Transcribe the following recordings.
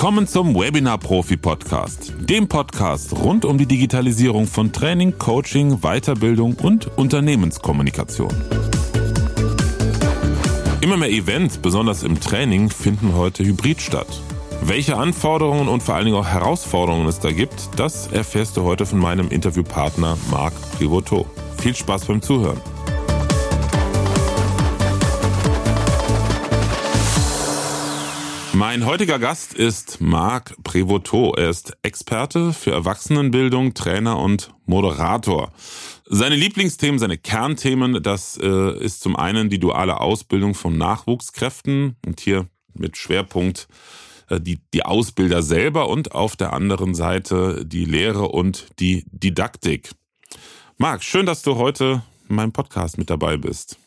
Willkommen zum Webinar Profi Podcast, dem Podcast rund um die Digitalisierung von Training, Coaching, Weiterbildung und Unternehmenskommunikation. Immer mehr Events, besonders im Training, finden heute hybrid statt. Welche Anforderungen und vor allen Dingen auch Herausforderungen es da gibt, das erfährst du heute von meinem Interviewpartner Marc Privoto. Viel Spaß beim Zuhören. Mein heutiger Gast ist Marc Prévotot. Er ist Experte für Erwachsenenbildung, Trainer und Moderator. Seine Lieblingsthemen, seine Kernthemen, das äh, ist zum einen die duale Ausbildung von Nachwuchskräften und hier mit Schwerpunkt äh, die, die Ausbilder selber und auf der anderen Seite die Lehre und die Didaktik. Marc, schön, dass du heute in meinem Podcast mit dabei bist.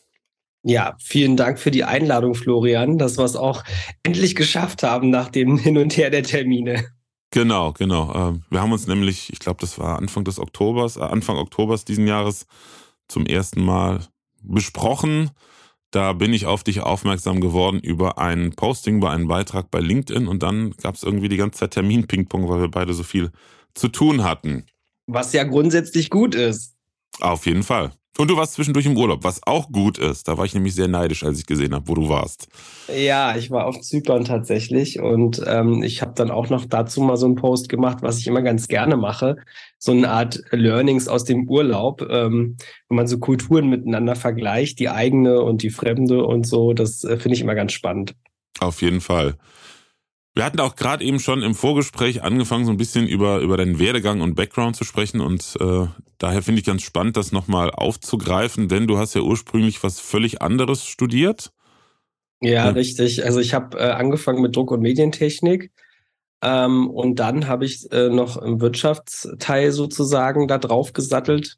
Ja, vielen Dank für die Einladung, Florian, dass wir es auch endlich geschafft haben nach dem Hin und Her der Termine. Genau, genau. Ähm, wir haben uns nämlich, ich glaube, das war Anfang des Oktobers, äh, Anfang Oktobers diesen Jahres zum ersten Mal besprochen. Da bin ich auf dich aufmerksam geworden über ein Posting, über einen Beitrag bei LinkedIn und dann gab es irgendwie die ganze Zeit Termin-Ping-Pong, weil wir beide so viel zu tun hatten. Was ja grundsätzlich gut ist. Auf jeden Fall. Und du warst zwischendurch im Urlaub, was auch gut ist. Da war ich nämlich sehr neidisch, als ich gesehen habe, wo du warst. Ja, ich war auf Zypern tatsächlich und ähm, ich habe dann auch noch dazu mal so einen Post gemacht, was ich immer ganz gerne mache. So eine Art Learnings aus dem Urlaub, ähm, wenn man so Kulturen miteinander vergleicht, die eigene und die fremde und so. Das äh, finde ich immer ganz spannend. Auf jeden Fall. Wir hatten auch gerade eben schon im Vorgespräch angefangen, so ein bisschen über, über deinen Werdegang und Background zu sprechen. Und äh, daher finde ich ganz spannend, das nochmal aufzugreifen, denn du hast ja ursprünglich was völlig anderes studiert. Ja, ja. richtig. Also ich habe äh, angefangen mit Druck- und Medientechnik. Ähm, und dann habe ich äh, noch im Wirtschaftsteil sozusagen da drauf gesattelt.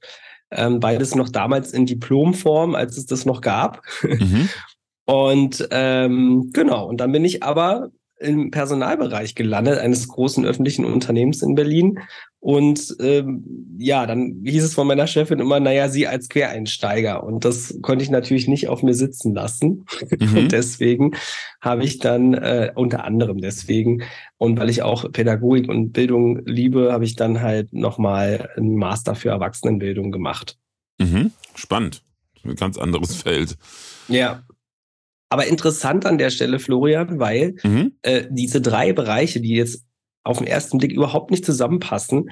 Ähm, beides noch damals in Diplomform, als es das noch gab. Mhm. Und ähm, genau, und dann bin ich aber im Personalbereich gelandet, eines großen öffentlichen Unternehmens in Berlin. Und ähm, ja, dann hieß es von meiner Chefin immer, naja, sie als Quereinsteiger. Und das konnte ich natürlich nicht auf mir sitzen lassen. Mhm. Und deswegen habe ich dann, äh, unter anderem deswegen, und weil ich auch Pädagogik und Bildung liebe, habe ich dann halt nochmal einen Master für Erwachsenenbildung gemacht. Mhm. Spannend. Ein ganz anderes Feld. Ja. Aber interessant an der Stelle, Florian, weil mhm. äh, diese drei Bereiche, die jetzt auf den ersten Blick überhaupt nicht zusammenpassen,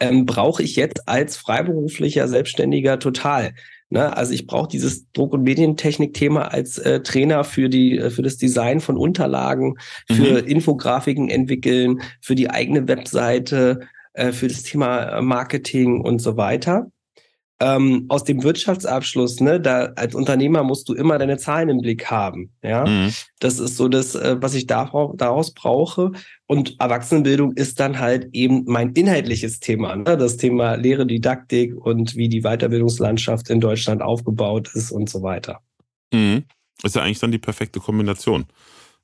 ähm, brauche ich jetzt als freiberuflicher Selbstständiger total. Ne? Also ich brauche dieses Druck- und Medientechnik-Thema als äh, Trainer für die äh, für das Design von Unterlagen, für mhm. Infografiken entwickeln, für die eigene Webseite, äh, für das Thema Marketing und so weiter ähm, aus dem Wirtschaftsabschluss, ne, da als Unternehmer musst du immer deine Zahlen im Blick haben. Ja, mhm. das ist so das, äh, was ich daraus brauche. Und Erwachsenenbildung ist dann halt eben mein inhaltliches Thema, ne? das Thema Lehre, Didaktik und wie die Weiterbildungslandschaft in Deutschland aufgebaut ist und so weiter. Mhm. Ist ja eigentlich dann die perfekte Kombination.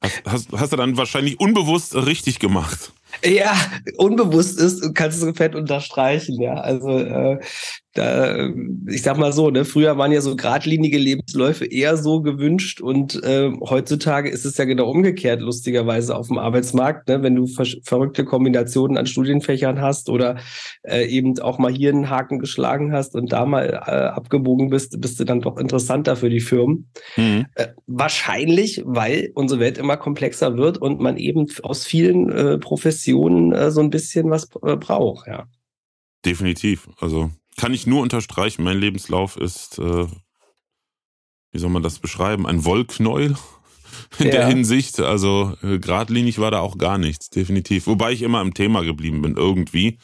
Hast, hast, hast du dann wahrscheinlich unbewusst richtig gemacht. Ja, unbewusst ist, kannst du fett unterstreichen, ja. Also äh, da, ich sag mal so, ne, früher waren ja so geradlinige Lebensläufe eher so gewünscht und äh, heutzutage ist es ja genau umgekehrt, lustigerweise auf dem Arbeitsmarkt, ne, wenn du ver verrückte Kombinationen an Studienfächern hast oder äh, eben auch mal hier einen Haken geschlagen hast und da mal äh, abgebogen bist, bist du dann doch interessanter für die Firmen. Mhm. Äh, wahrscheinlich, weil unsere Welt immer komplexer wird und man eben aus vielen äh, Professionen äh, so ein bisschen was äh, braucht, ja. Definitiv. Also kann ich nur unterstreichen. Mein Lebenslauf ist, äh, wie soll man das beschreiben, ein Wollknäuel in ja. der Hinsicht. Also äh, geradlinig war da auch gar nichts, definitiv. Wobei ich immer im Thema geblieben bin, irgendwie.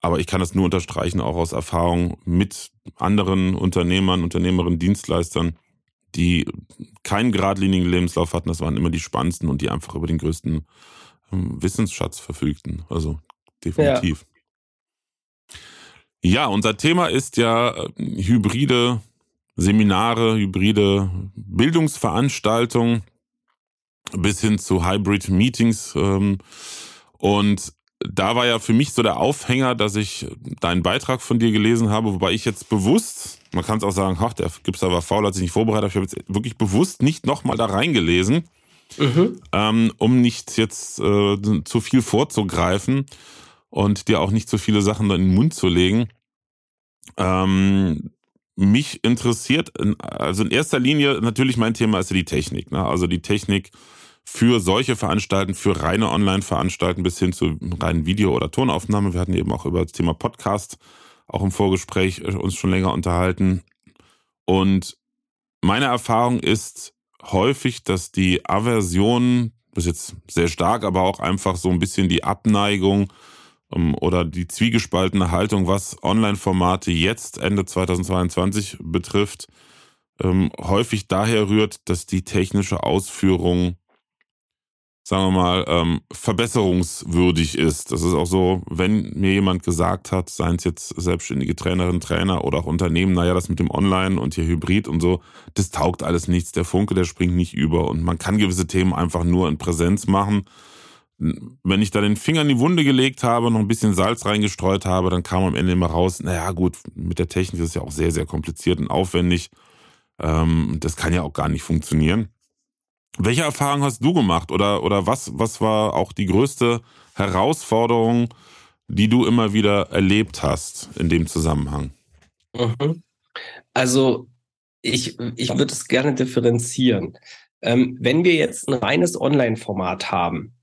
Aber ich kann das nur unterstreichen, auch aus Erfahrung mit anderen Unternehmern, Unternehmerinnen, Dienstleistern, die keinen geradlinigen Lebenslauf hatten. Das waren immer die spannendsten und die einfach über den größten ähm, Wissensschatz verfügten. Also definitiv. Ja. Ja, unser Thema ist ja äh, hybride Seminare, hybride Bildungsveranstaltungen bis hin zu Hybrid Meetings. Ähm, und da war ja für mich so der Aufhänger, dass ich deinen Beitrag von dir gelesen habe, wobei ich jetzt bewusst, man kann es auch sagen, ach, der Gipser war faul, hat sich nicht vorbereitet, ich habe jetzt wirklich bewusst nicht nochmal da reingelesen, Mhm. Ähm, um nicht jetzt äh, zu viel vorzugreifen und dir auch nicht zu viele Sachen in den Mund zu legen. Ähm, mich interessiert, also in erster Linie natürlich mein Thema ist ja die Technik. Ne? Also die Technik für solche Veranstalten, für reine Online-Veranstalten bis hin zu reinen Video- oder Tonaufnahme. Wir hatten eben auch über das Thema Podcast auch im Vorgespräch äh, uns schon länger unterhalten. Und meine Erfahrung ist häufig, dass die Aversion, das ist jetzt sehr stark, aber auch einfach so ein bisschen die Abneigung oder die zwiegespaltene Haltung, was Online-Formate jetzt Ende 2022 betrifft, ähm, häufig daher rührt, dass die technische Ausführung sagen wir mal, ähm, verbesserungswürdig ist. Das ist auch so, wenn mir jemand gesagt hat, seien es jetzt selbstständige Trainerinnen, Trainer oder auch Unternehmen, naja, das mit dem Online und hier Hybrid und so, das taugt alles nichts. Der Funke, der springt nicht über und man kann gewisse Themen einfach nur in Präsenz machen. Wenn ich da den Finger in die Wunde gelegt habe, noch ein bisschen Salz reingestreut habe, dann kam am Ende immer raus, naja gut, mit der Technik ist es ja auch sehr, sehr kompliziert und aufwendig. Ähm, das kann ja auch gar nicht funktionieren. Welche Erfahrung hast du gemacht oder, oder was, was war auch die größte Herausforderung, die du immer wieder erlebt hast in dem Zusammenhang? Mhm. Also ich, ich würde es gerne differenzieren. Ähm, wenn wir jetzt ein reines Online-Format haben,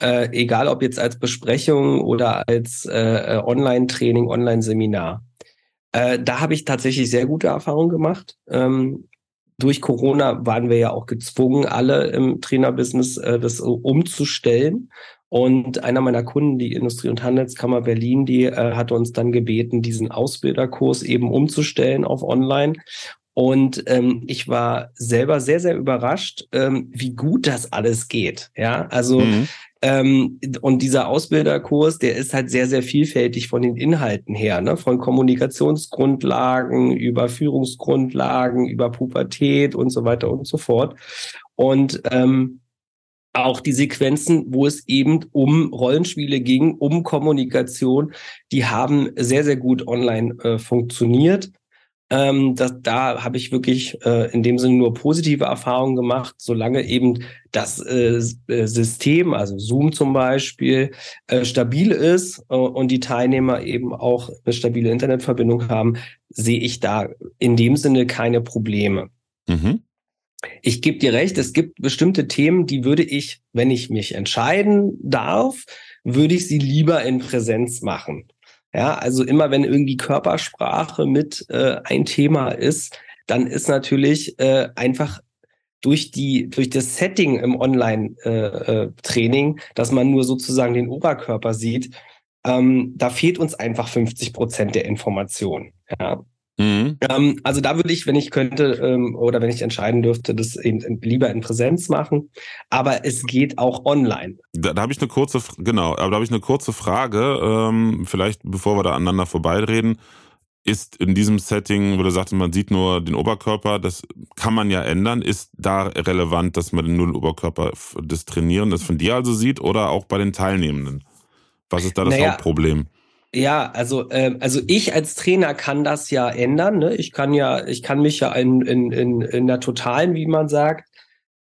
äh, egal ob jetzt als Besprechung oder als äh, Online-Training, Online-Seminar, äh, da habe ich tatsächlich sehr gute Erfahrungen gemacht. Ähm, durch Corona waren wir ja auch gezwungen, alle im Trainerbusiness äh, das umzustellen. Und einer meiner Kunden, die Industrie- und Handelskammer Berlin, die äh, hatte uns dann gebeten, diesen Ausbilderkurs eben umzustellen auf Online. Und ähm, ich war selber sehr, sehr überrascht, ähm, wie gut das alles geht. Ja, also mhm. Ähm, und dieser Ausbilderkurs, der ist halt sehr, sehr vielfältig von den Inhalten her, ne? von Kommunikationsgrundlagen über Führungsgrundlagen, über Pubertät und so weiter und so fort. Und ähm, auch die Sequenzen, wo es eben um Rollenspiele ging, um Kommunikation, die haben sehr, sehr gut online äh, funktioniert. Ähm, das, da habe ich wirklich äh, in dem Sinne nur positive Erfahrungen gemacht, solange eben das äh, äh, System, also Zoom zum Beispiel, äh, stabil ist äh, und die Teilnehmer eben auch eine stabile Internetverbindung haben, sehe ich da in dem Sinne keine Probleme. Mhm. Ich gebe dir recht, es gibt bestimmte Themen, die würde ich, wenn ich mich entscheiden darf, würde ich sie lieber in Präsenz machen. Ja, also immer wenn irgendwie Körpersprache mit äh, ein Thema ist, dann ist natürlich äh, einfach durch die durch das Setting im Online-Training, äh, äh dass man nur sozusagen den Oberkörper sieht, ähm, da fehlt uns einfach 50 Prozent der Information. Ja. Mhm. Ähm, also da würde ich, wenn ich könnte ähm, oder wenn ich entscheiden dürfte, das eben lieber in Präsenz machen. Aber es geht auch online. Da, da habe ich eine kurze, genau, aber da habe ich eine kurze Frage, ähm, vielleicht bevor wir da aneinander vorbeireden. Ist in diesem Setting, wo du sagst, man sieht nur den Oberkörper, das kann man ja ändern. Ist da relevant, dass man den Oberkörper des Trainieren, das von dir also sieht oder auch bei den Teilnehmenden? Was ist da das naja, Hauptproblem? Ja, also ähm, also ich als Trainer kann das ja ändern. Ne? Ich kann ja, ich kann mich ja in, in, in, in der totalen, wie man sagt,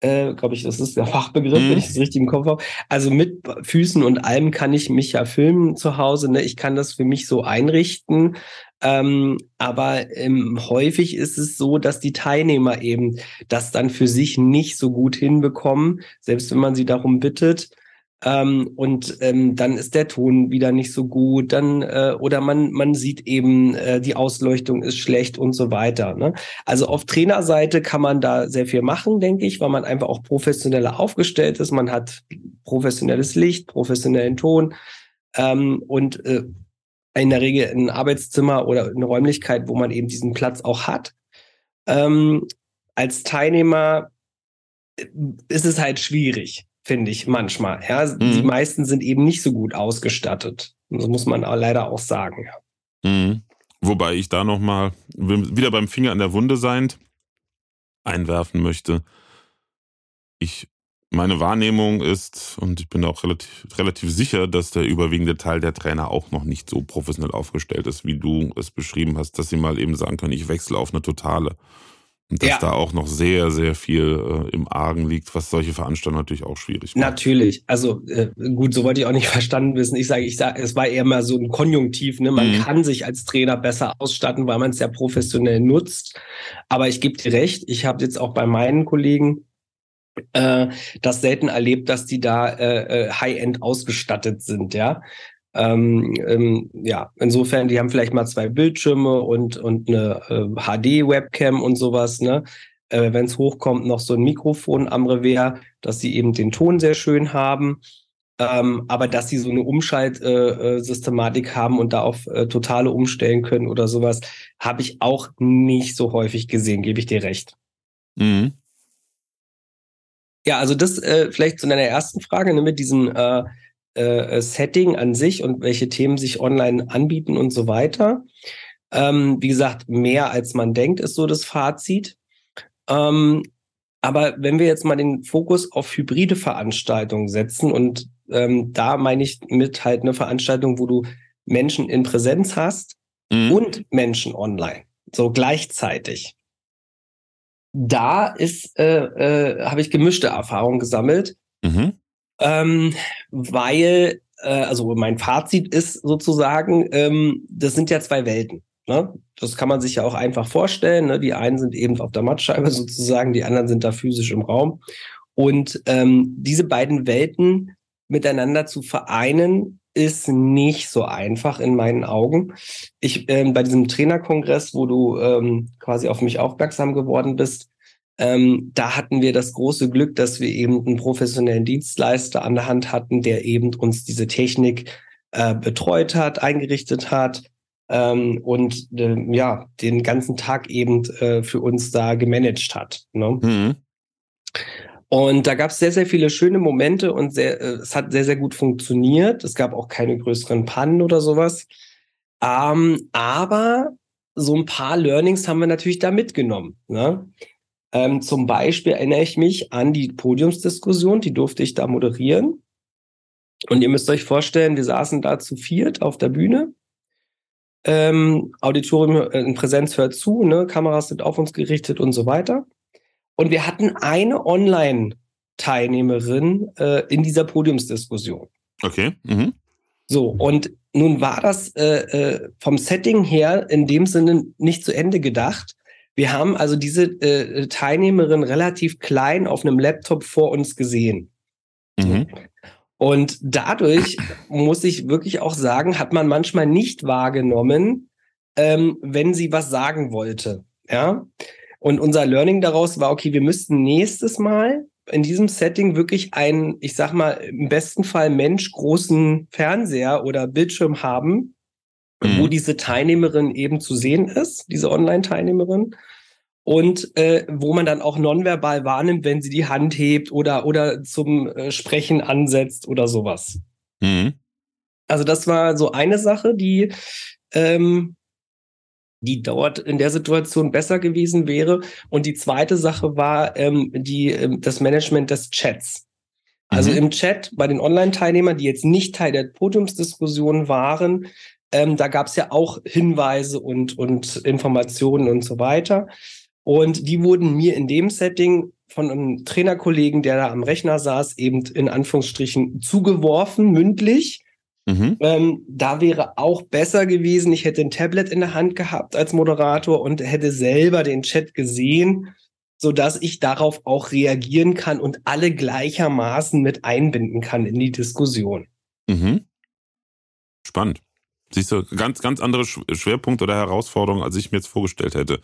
äh, glaube ich, das ist der Fachbegriff, mhm. wenn ich das richtig im Kopf habe. Also mit Füßen und allem kann ich mich ja filmen zu Hause. Ne? Ich kann das für mich so einrichten. Ähm, aber ähm, häufig ist es so, dass die Teilnehmer eben das dann für sich nicht so gut hinbekommen, selbst wenn man sie darum bittet. Ähm, und ähm, dann ist der Ton wieder nicht so gut, dann äh, oder man man sieht eben äh, die Ausleuchtung ist schlecht und so weiter. Ne? Also auf Trainerseite kann man da sehr viel machen, denke ich, weil man einfach auch professioneller aufgestellt ist. Man hat professionelles Licht, professionellen Ton ähm, und äh, in der Regel ein Arbeitszimmer oder eine Räumlichkeit, wo man eben diesen Platz auch hat. Ähm, als Teilnehmer äh, ist es halt schwierig finde ich manchmal. Ja, mhm. die meisten sind eben nicht so gut ausgestattet. Das muss man leider auch sagen. Ja. Mhm. Wobei ich da nochmal wieder beim Finger an der Wunde seiend einwerfen möchte. Ich, meine Wahrnehmung ist, und ich bin auch relativ, relativ sicher, dass der überwiegende Teil der Trainer auch noch nicht so professionell aufgestellt ist, wie du es beschrieben hast, dass sie mal eben sagen können, ich wechsle auf eine totale. Und dass ja. da auch noch sehr, sehr viel äh, im Argen liegt, was solche Veranstaltungen natürlich auch schwierig macht. Natürlich. Also äh, gut, so wollte ich auch nicht verstanden wissen. Ich sage, ich sage, es war eher mal so ein Konjunktiv. Ne? Man mhm. kann sich als Trainer besser ausstatten, weil man es ja professionell nutzt. Aber ich gebe dir recht, ich habe jetzt auch bei meinen Kollegen äh, das selten erlebt, dass die da äh, äh High-End ausgestattet sind, ja. Ähm, ähm, ja, insofern, die haben vielleicht mal zwei Bildschirme und, und eine äh, HD-Webcam und sowas, ne? Äh, Wenn es hochkommt, noch so ein Mikrofon am Revers, dass sie eben den Ton sehr schön haben. Ähm, aber dass sie so eine Umschaltsystematik äh, äh haben und da auf äh, totale umstellen können oder sowas, habe ich auch nicht so häufig gesehen, gebe ich dir recht. Mhm. Ja, also das äh, vielleicht zu deiner ersten Frage ne, mit diesen äh, äh, Setting an sich und welche Themen sich online anbieten und so weiter. Ähm, wie gesagt, mehr als man denkt, ist so das Fazit. Ähm, aber wenn wir jetzt mal den Fokus auf hybride Veranstaltungen setzen und ähm, da meine ich mit halt eine Veranstaltung, wo du Menschen in Präsenz hast mhm. und Menschen online, so gleichzeitig. Da ist, äh, äh, habe ich gemischte Erfahrungen gesammelt. Mhm ähm, weil, äh, also mein Fazit ist sozusagen, ähm, das sind ja zwei Welten. Ne? Das kann man sich ja auch einfach vorstellen. Ne? Die einen sind eben auf der Mattscheibe sozusagen, die anderen sind da physisch im Raum. Und ähm, diese beiden Welten miteinander zu vereinen, ist nicht so einfach in meinen Augen. Ich ähm, bei diesem Trainerkongress, wo du ähm, quasi auf mich aufmerksam geworden bist, ähm, da hatten wir das große Glück, dass wir eben einen professionellen Dienstleister an der Hand hatten, der eben uns diese Technik äh, betreut hat, eingerichtet hat ähm, und äh, ja, den ganzen Tag eben äh, für uns da gemanagt hat. Ne? Mhm. Und da gab es sehr, sehr viele schöne Momente und sehr, äh, es hat sehr, sehr gut funktioniert. Es gab auch keine größeren Pannen oder sowas. Ähm, aber so ein paar Learnings haben wir natürlich da mitgenommen. Ne? Ähm, zum Beispiel erinnere ich mich an die Podiumsdiskussion, die durfte ich da moderieren. Und ihr müsst euch vorstellen, wir saßen da zu viert auf der Bühne. Ähm, Auditorium äh, in Präsenz hört zu, ne? Kameras sind auf uns gerichtet und so weiter. Und wir hatten eine Online-Teilnehmerin äh, in dieser Podiumsdiskussion. Okay. Mhm. So, und nun war das äh, äh, vom Setting her in dem Sinne nicht zu Ende gedacht, wir haben also diese äh, Teilnehmerin relativ klein auf einem Laptop vor uns gesehen. Mhm. Und dadurch muss ich wirklich auch sagen, hat man manchmal nicht wahrgenommen, ähm, wenn sie was sagen wollte. Ja. Und unser Learning daraus war, okay, wir müssten nächstes Mal in diesem Setting wirklich einen, ich sag mal, im besten Fall Mensch großen Fernseher oder Bildschirm haben, mhm. wo diese Teilnehmerin eben zu sehen ist, diese Online-Teilnehmerin. Und äh, wo man dann auch nonverbal wahrnimmt, wenn sie die Hand hebt oder, oder zum äh, Sprechen ansetzt oder sowas. Mhm. Also das war so eine Sache, die, ähm, die dort in der Situation besser gewesen wäre. Und die zweite Sache war ähm, die, äh, das Management des Chats. Also mhm. im Chat bei den Online-Teilnehmern, die jetzt nicht Teil der Podiumsdiskussion waren, ähm, da gab es ja auch Hinweise und, und Informationen und so weiter. Und die wurden mir in dem Setting von einem Trainerkollegen, der da am Rechner saß, eben in Anführungsstrichen zugeworfen, mündlich. Mhm. Ähm, da wäre auch besser gewesen, ich hätte ein Tablet in der Hand gehabt als Moderator und hätte selber den Chat gesehen, so dass ich darauf auch reagieren kann und alle gleichermaßen mit einbinden kann in die Diskussion. Mhm. Spannend. Siehst du, ganz, ganz andere Schwerpunkte oder Herausforderungen, als ich mir jetzt vorgestellt hätte.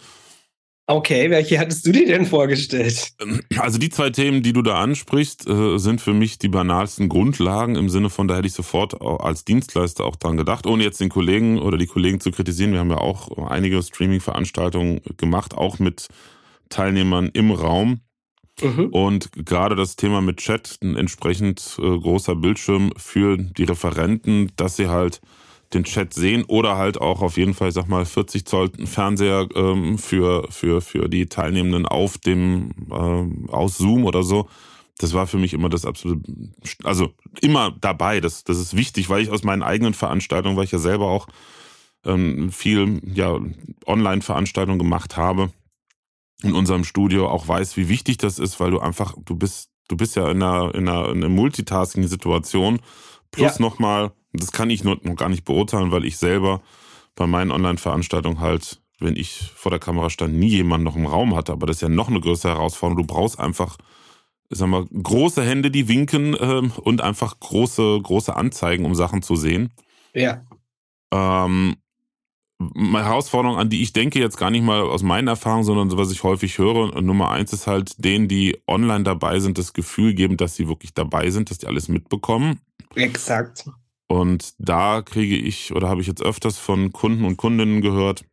Okay, welche hattest du dir denn vorgestellt? Also die zwei Themen, die du da ansprichst, äh, sind für mich die banalsten Grundlagen im Sinne von, da hätte ich sofort als Dienstleister auch dran gedacht, ohne jetzt den Kollegen oder die Kollegen zu kritisieren. Wir haben ja auch einige Streaming-Veranstaltungen gemacht, auch mit Teilnehmern im Raum. Mhm. Und gerade das Thema mit Chat, ein entsprechend äh, großer Bildschirm für die Referenten, dass sie halt den Chat sehen oder halt auch auf jeden Fall, sag mal, 40 Zoll Fernseher ähm, für, für, für die Teilnehmenden auf dem, äh, aus Zoom oder so. Das war für mich immer das absolute, also immer dabei. Das, das ist wichtig, weil ich aus meinen eigenen Veranstaltungen, weil ich ja selber auch ähm, viel ja, Online-Veranstaltungen gemacht habe, in unserem Studio auch weiß, wie wichtig das ist, weil du einfach, du bist, du bist ja in einer, in einer, in einer Multitasking-Situation. Plus ja. nochmal, das kann ich noch gar nicht beurteilen, weil ich selber bei meinen Online-Veranstaltungen halt, wenn ich vor der Kamera stand, nie jemanden noch im Raum hatte. Aber das ist ja noch eine größere Herausforderung. Du brauchst einfach, ich sag mal, große Hände, die winken ähm, und einfach große, große Anzeigen, um Sachen zu sehen. Ja. Ähm, meine Herausforderung, an die ich denke, jetzt gar nicht mal aus meinen Erfahrungen, sondern was ich häufig höre, Nummer eins ist halt, denen, die online dabei sind, das Gefühl geben, dass sie wirklich dabei sind, dass die alles mitbekommen. Exakt. Und da kriege ich oder habe ich jetzt öfters von Kunden und Kundinnen gehört,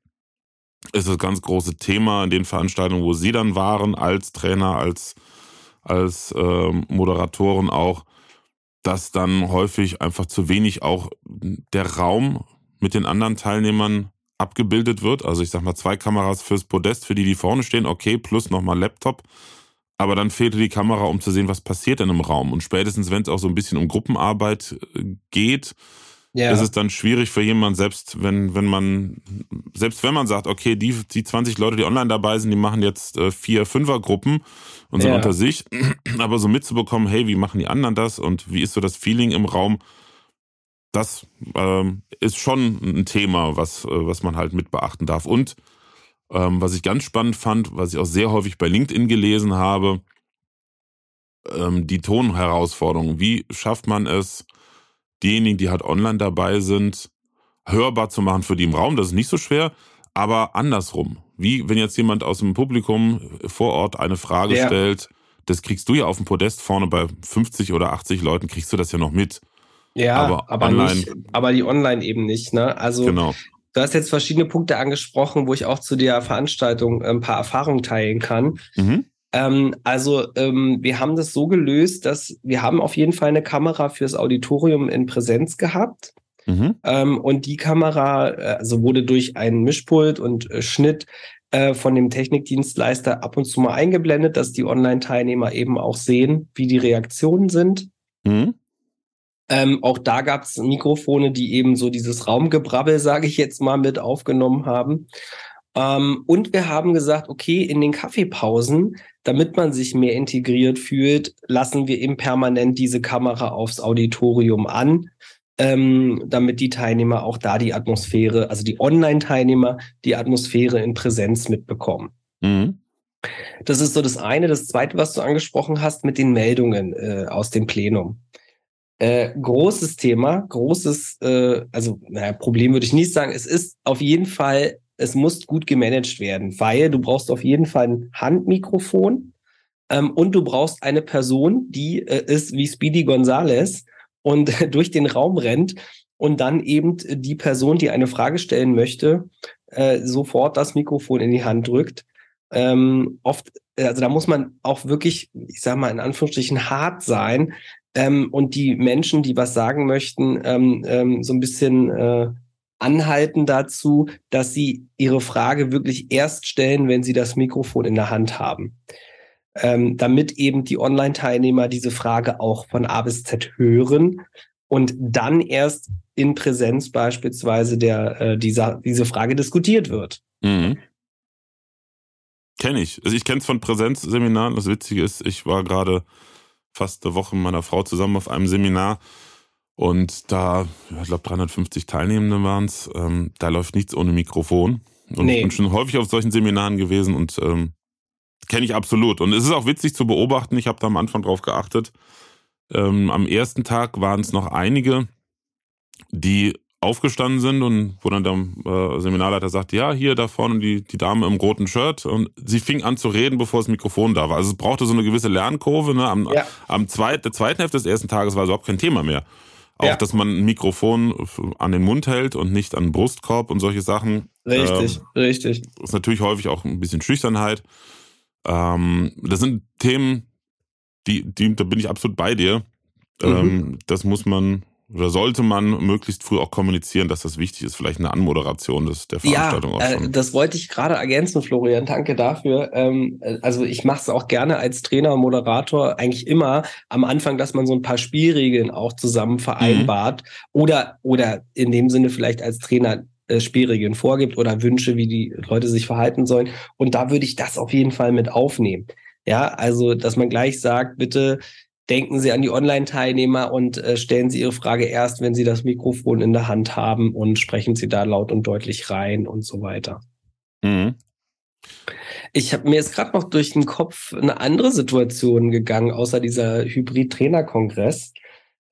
ist das ganz große Thema in den Veranstaltungen, wo sie dann waren, als Trainer, als, als äh, Moderatoren auch, dass dann häufig einfach zu wenig auch der Raum mit den anderen Teilnehmern abgebildet wird. Also ich sag mal zwei Kameras fürs Podest, für die, die vorne stehen, okay, plus nochmal Laptop. Aber dann fehlte die Kamera, um zu sehen, was passiert in einem Raum. Und spätestens, wenn es auch so ein bisschen um Gruppenarbeit äh, geht, ja. ist es dann schwierig für jemanden, selbst wenn, wenn man, selbst wenn man sagt, okay, die, die 20 Leute, die online dabei sind, die machen jetzt äh, vier Fünfergruppen und sind ja. unter sich. Aber so mitzubekommen, hey, wie machen die anderen das und wie ist so das Feeling im Raum, das ähm, ist schon ein Thema, was, äh, was man halt mit beachten darf. Und ähm, was ich ganz spannend fand, was ich auch sehr häufig bei LinkedIn gelesen habe, ähm, die Tonherausforderung. Wie schafft man es, diejenigen, die halt online dabei sind, hörbar zu machen für die im Raum? Das ist nicht so schwer, aber andersrum. Wie wenn jetzt jemand aus dem Publikum vor Ort eine Frage ja. stellt, das kriegst du ja auf dem Podest vorne bei 50 oder 80 Leuten, kriegst du das ja noch mit. Ja, aber, aber, online, nicht, aber die online eben nicht. Ne? Also genau. Du hast jetzt verschiedene Punkte angesprochen, wo ich auch zu der Veranstaltung ein paar Erfahrungen teilen kann. Mhm. Ähm, also ähm, wir haben das so gelöst, dass wir haben auf jeden Fall eine Kamera fürs Auditorium in Präsenz gehabt. Mhm. Ähm, und die Kamera äh, also wurde durch einen Mischpult und äh, Schnitt äh, von dem Technikdienstleister ab und zu mal eingeblendet, dass die Online-Teilnehmer eben auch sehen, wie die Reaktionen sind. Mhm. Ähm, auch da gab es Mikrofone, die eben so dieses Raumgebrabbel, sage ich jetzt mal, mit aufgenommen haben. Ähm, und wir haben gesagt, okay, in den Kaffeepausen, damit man sich mehr integriert fühlt, lassen wir eben permanent diese Kamera aufs Auditorium an, ähm, damit die Teilnehmer auch da die Atmosphäre, also die Online-Teilnehmer, die Atmosphäre in Präsenz mitbekommen. Mhm. Das ist so das eine. Das zweite, was du angesprochen hast mit den Meldungen äh, aus dem Plenum. Äh, großes Thema, großes, äh, also naja, Problem würde ich nicht sagen. Es ist auf jeden Fall, es muss gut gemanagt werden, weil du brauchst auf jeden Fall ein Handmikrofon ähm, und du brauchst eine Person, die äh, ist wie Speedy Gonzales und durch den Raum rennt und dann eben die Person, die eine Frage stellen möchte, äh, sofort das Mikrofon in die Hand drückt. Ähm, oft, also da muss man auch wirklich, ich sag mal in Anführungsstrichen, hart sein, ähm, und die Menschen, die was sagen möchten, ähm, ähm, so ein bisschen äh, anhalten dazu, dass sie ihre Frage wirklich erst stellen, wenn sie das Mikrofon in der Hand haben. Ähm, damit eben die Online-Teilnehmer diese Frage auch von A bis Z hören und dann erst in Präsenz beispielsweise der, äh, dieser, diese Frage diskutiert wird. Mhm. Kenne ich. Also ich kenne es von Präsenzseminaren. Das Witzige ist, ich war gerade fast eine Woche mit meiner Frau zusammen auf einem Seminar. Und da, ich glaube, 350 Teilnehmende waren es. Ähm, da läuft nichts ohne Mikrofon. Und nee. ich bin schon häufig auf solchen Seminaren gewesen und ähm, kenne ich absolut. Und es ist auch witzig zu beobachten. Ich habe da am Anfang drauf geachtet. Ähm, am ersten Tag waren es noch einige, die aufgestanden sind und wo dann der äh, Seminarleiter sagte, ja, hier da vorne die, die Dame im roten Shirt und sie fing an zu reden, bevor das Mikrofon da war. Also es brauchte so eine gewisse Lernkurve. Ne? Am, ja. am zweit, der zweiten Hälfte des ersten Tages war überhaupt kein Thema mehr. Auch, ja. dass man ein Mikrofon an den Mund hält und nicht an den Brustkorb und solche Sachen. Richtig, ähm, richtig. Ist natürlich häufig auch ein bisschen Schüchternheit. Ähm, das sind Themen, die, die, da bin ich absolut bei dir. Mhm. Ähm, das muss man oder sollte man möglichst früh auch kommunizieren, dass das wichtig ist, vielleicht eine Anmoderation des, der Veranstaltung ja, auch schon. Äh, das wollte ich gerade ergänzen, Florian. Danke dafür. Ähm, äh, also ich mache es auch gerne als Trainer und Moderator eigentlich immer am Anfang, dass man so ein paar Spielregeln auch zusammen vereinbart mhm. oder oder in dem Sinne vielleicht als Trainer äh, Spielregeln vorgibt oder Wünsche, wie die Leute sich verhalten sollen. Und da würde ich das auf jeden Fall mit aufnehmen. Ja, also, dass man gleich sagt, bitte denken Sie an die Online-Teilnehmer und äh, stellen Sie Ihre Frage erst, wenn Sie das Mikrofon in der Hand haben und sprechen Sie da laut und deutlich rein und so weiter. Mhm. Ich habe mir jetzt gerade noch durch den Kopf eine andere Situation gegangen, außer dieser Hybrid-Trainer-Kongress.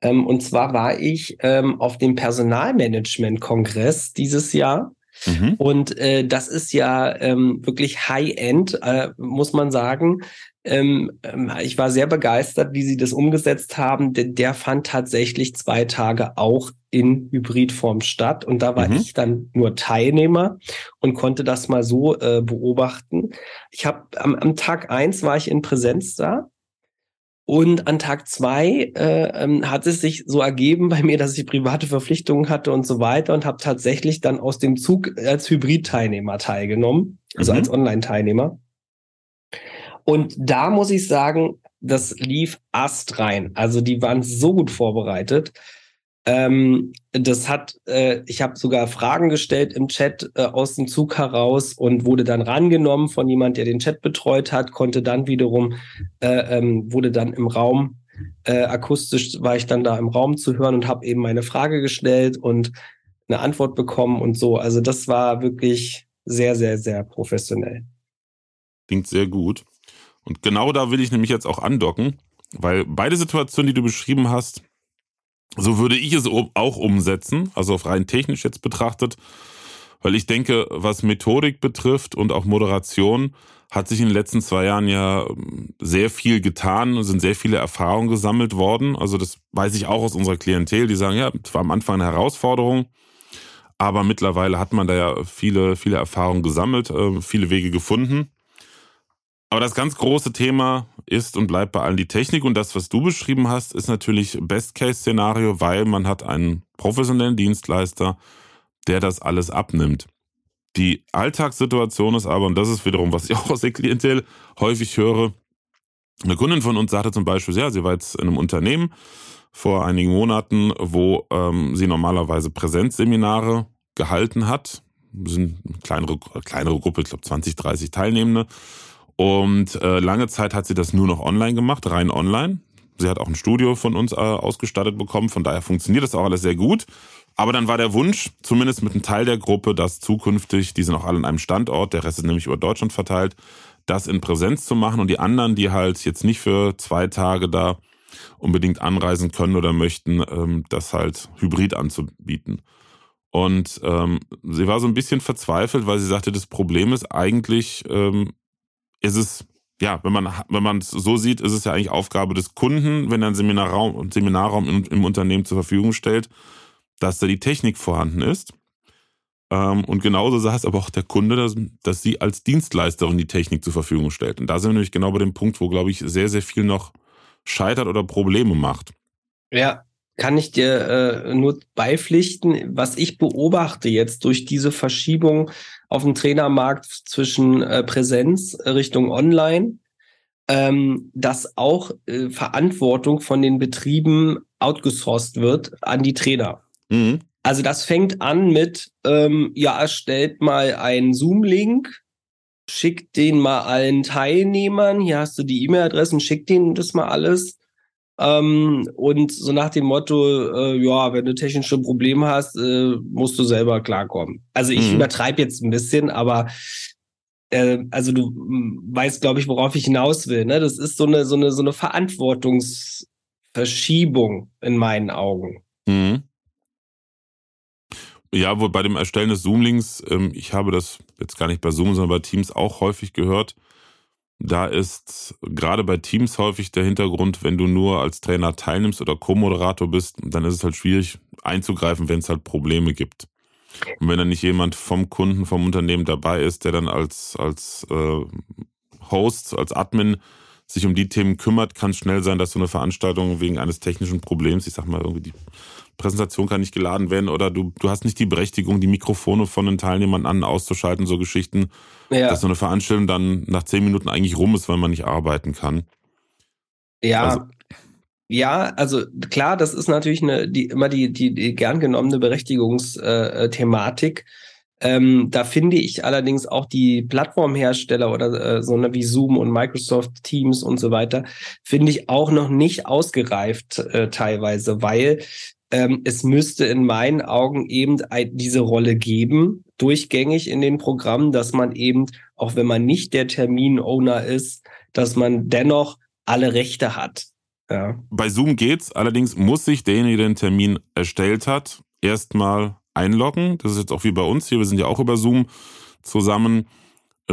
Ähm, und zwar war ich ähm, auf dem Personalmanagement-Kongress dieses Jahr. Mhm. Und äh, das ist ja ähm, wirklich High-End, äh, muss man sagen. Ähm, ähm, ich war sehr begeistert, wie sie das umgesetzt haben, denn der fand tatsächlich zwei Tage auch in Hybridform statt. Und da war mhm. ich dann nur Teilnehmer und konnte das mal so äh, beobachten. Ich habe am, am Tag eins war ich in Präsenz da und an Tag zwei äh, ähm, hat es sich so ergeben bei mir, dass ich private Verpflichtungen hatte und so weiter und habe tatsächlich dann aus dem Zug als Hybrid-Teilnehmer teilgenommen, also mhm. als Online-Teilnehmer. Und da muss ich sagen, das lief astrein. Also die waren so gut vorbereitet. Ähm, das hat, äh, ich habe sogar Fragen gestellt im Chat äh, aus dem Zug heraus und wurde dann rangenommen von jemand, der den Chat betreut hat, konnte dann wiederum, äh, ähm, wurde dann im Raum, äh, akustisch war ich dann da im Raum zu hören und habe eben meine Frage gestellt und eine Antwort bekommen und so. Also das war wirklich sehr, sehr, sehr professionell. Klingt sehr gut. Und genau da will ich nämlich jetzt auch andocken, weil beide Situationen, die du beschrieben hast, so würde ich es auch umsetzen, also rein technisch jetzt betrachtet, weil ich denke, was Methodik betrifft und auch Moderation, hat sich in den letzten zwei Jahren ja ähm, sehr viel getan, sind sehr viele Erfahrungen gesammelt worden. Also das weiß ich auch aus unserer Klientel, die sagen, ja, es war am Anfang eine Herausforderung, aber mittlerweile hat man da ja viele, viele Erfahrungen gesammelt, äh, viele Wege gefunden. Aber das ganz große Thema ist und bleibt bei allen die Technik und das, was du beschrieben hast, ist natürlich Best-Case-Szenario, weil man hat einen professionellen Dienstleister, der das alles abnimmt. Die Alltagssituation ist aber, und das ist wiederum, was ich auch aus der Klientel häufig höre, eine Kundin von uns sagte zum Beispiel, ja, sie war jetzt in einem Unternehmen vor einigen Monaten, wo ähm, sie normalerweise Präsenzseminare gehalten hat. Das sind eine kleinere, kleinere Gruppe, ich glaube 20, 30 Teilnehmende. Und äh, lange Zeit hat sie das nur noch online gemacht, rein online. Sie hat auch ein Studio von uns äh, ausgestattet bekommen, von daher funktioniert das auch alles sehr gut. Aber dann war der Wunsch, zumindest mit einem Teil der Gruppe, dass zukünftig, die sind auch alle an einem Standort, der Rest ist nämlich über Deutschland verteilt, das in Präsenz zu machen und die anderen, die halt jetzt nicht für zwei Tage da unbedingt anreisen können oder möchten, ähm, das halt hybrid anzubieten. Und ähm, sie war so ein bisschen verzweifelt, weil sie sagte, das Problem ist eigentlich, ähm, ist es, ja, wenn man, wenn man es so sieht, ist es ja eigentlich Aufgabe des Kunden, wenn er einen Seminarraum, Seminarraum im, im Unternehmen zur Verfügung stellt, dass da die Technik vorhanden ist. Ähm, und genauso es aber auch der Kunde, dass, dass sie als Dienstleisterin die Technik zur Verfügung stellt. Und da sind wir nämlich genau bei dem Punkt, wo, glaube ich, sehr, sehr viel noch scheitert oder Probleme macht. Ja, kann ich dir äh, nur beipflichten, was ich beobachte jetzt durch diese Verschiebung auf dem Trainermarkt zwischen äh, Präsenz Richtung Online, ähm, dass auch äh, Verantwortung von den Betrieben outgesourced wird an die Trainer. Mhm. Also das fängt an mit, ähm, ja, erstellt mal einen Zoom-Link, schickt den mal allen Teilnehmern, hier hast du die E-Mail-Adressen, schickt denen das mal alles. Ähm, und so nach dem Motto, äh, ja, wenn du technische Probleme hast, äh, musst du selber klarkommen. Also ich mhm. übertreibe jetzt ein bisschen, aber äh, also du weißt, glaube ich, worauf ich hinaus will. Ne? Das ist so eine, so eine, so eine Verantwortungsverschiebung in meinen Augen. Mhm. Ja, wohl bei dem Erstellen des Zoom-Links, ähm, ich habe das jetzt gar nicht bei Zoom, sondern bei Teams auch häufig gehört, da ist gerade bei Teams häufig der Hintergrund, wenn du nur als Trainer teilnimmst oder Co-Moderator bist, dann ist es halt schwierig einzugreifen, wenn es halt Probleme gibt. Und wenn dann nicht jemand vom Kunden, vom Unternehmen dabei ist, der dann als, als äh, Host, als Admin sich um die Themen kümmert, kann es schnell sein, dass so eine Veranstaltung wegen eines technischen Problems, ich sag mal irgendwie die Präsentation kann nicht geladen werden oder du, du hast nicht die Berechtigung, die Mikrofone von den Teilnehmern an auszuschalten, so Geschichten, ja. dass so eine Veranstaltung dann nach zehn Minuten eigentlich rum ist, weil man nicht arbeiten kann. Ja. Also, ja, also klar, das ist natürlich eine, die, immer die, die, die gern genommene Berechtigungsthematik. Ähm, da finde ich allerdings auch die Plattformhersteller oder äh, so ne, wie Zoom und Microsoft Teams und so weiter, finde ich auch noch nicht ausgereift äh, teilweise, weil ähm, es müsste in meinen Augen eben diese Rolle geben, durchgängig in den Programmen, dass man eben, auch wenn man nicht der Termin-Owner ist, dass man dennoch alle Rechte hat. Ja. Bei Zoom geht's, allerdings muss sich derjenige, der den Termin erstellt hat, erstmal einloggen. Das ist jetzt auch wie bei uns hier, wir sind ja auch über Zoom zusammen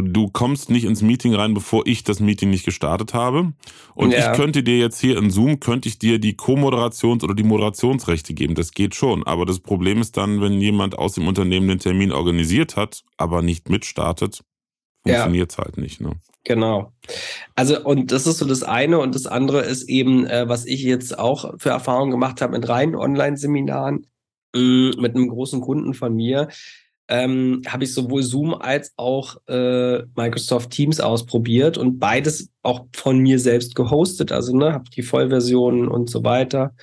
du kommst nicht ins Meeting rein, bevor ich das Meeting nicht gestartet habe. Und ja. ich könnte dir jetzt hier in Zoom, könnte ich dir die Co-Moderations- oder die Moderationsrechte geben. Das geht schon. Aber das Problem ist dann, wenn jemand aus dem Unternehmen den Termin organisiert hat, aber nicht mitstartet, funktioniert es ja. halt nicht. Ne? Genau. Also, und das ist so das eine. Und das andere ist eben, äh, was ich jetzt auch für Erfahrungen gemacht habe mit reinen Online-Seminaren, mm, mit einem großen Kunden von mir ähm, habe ich sowohl Zoom als auch äh, Microsoft Teams ausprobiert und beides auch von mir selbst gehostet. Also ne, habe die Vollversionen und so weiter.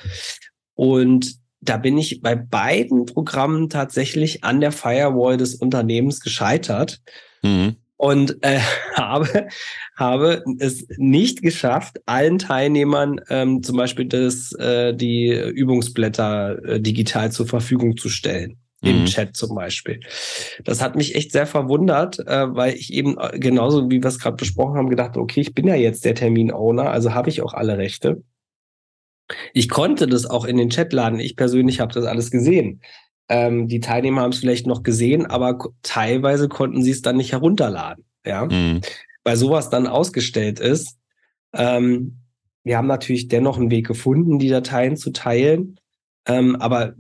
Und da bin ich bei beiden Programmen tatsächlich an der Firewall des Unternehmens gescheitert. Mhm. Und äh, habe, habe es nicht geschafft, allen Teilnehmern ähm, zum Beispiel das, äh, die Übungsblätter äh, digital zur Verfügung zu stellen im mhm. Chat zum Beispiel. Das hat mich echt sehr verwundert, äh, weil ich eben äh, genauso wie wir es gerade besprochen haben, gedacht, okay, ich bin ja jetzt der Termin-Owner, also habe ich auch alle Rechte. Ich konnte das auch in den Chat laden. Ich persönlich habe das alles gesehen. Ähm, die Teilnehmer haben es vielleicht noch gesehen, aber teilweise konnten sie es dann nicht herunterladen. Ja, mhm. weil sowas dann ausgestellt ist. Ähm, wir haben natürlich dennoch einen Weg gefunden, die Dateien zu teilen. Ähm, aber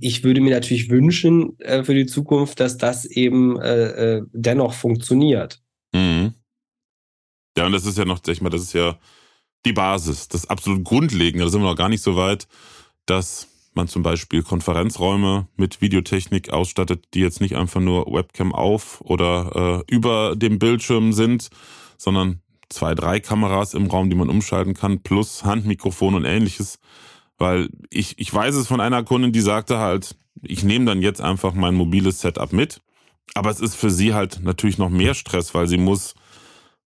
ich würde mir natürlich wünschen äh, für die Zukunft, dass das eben äh, äh, dennoch funktioniert. Mhm. Ja, und das ist ja noch, sag ich mal, das ist ja die Basis, das absolut Grundlegende. Da sind wir noch gar nicht so weit, dass man zum Beispiel Konferenzräume mit Videotechnik ausstattet, die jetzt nicht einfach nur Webcam auf oder äh, über dem Bildschirm sind, sondern zwei, drei Kameras im Raum, die man umschalten kann, plus Handmikrofon und ähnliches. Weil ich, ich weiß es von einer Kundin, die sagte halt, ich nehme dann jetzt einfach mein mobiles Setup mit. Aber es ist für sie halt natürlich noch mehr Stress, weil sie muss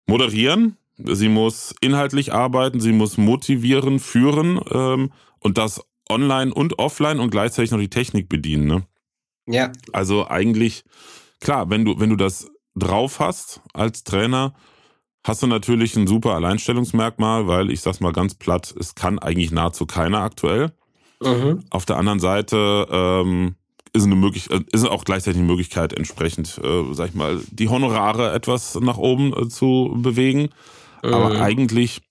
moderieren, sie muss inhaltlich arbeiten, sie muss motivieren, führen ähm, und das online und offline und gleichzeitig noch die Technik bedienen. Ne? Ja. Also eigentlich, klar, wenn du, wenn du das drauf hast als Trainer, hast du natürlich ein super Alleinstellungsmerkmal, weil ich sag's mal ganz platt, es kann eigentlich nahezu keiner aktuell. Mhm. Auf der anderen Seite ähm, ist, eine möglich äh, ist auch gleichzeitig eine Möglichkeit, entsprechend, äh, sag ich mal, die Honorare etwas nach oben äh, zu bewegen. Mhm. Aber eigentlich,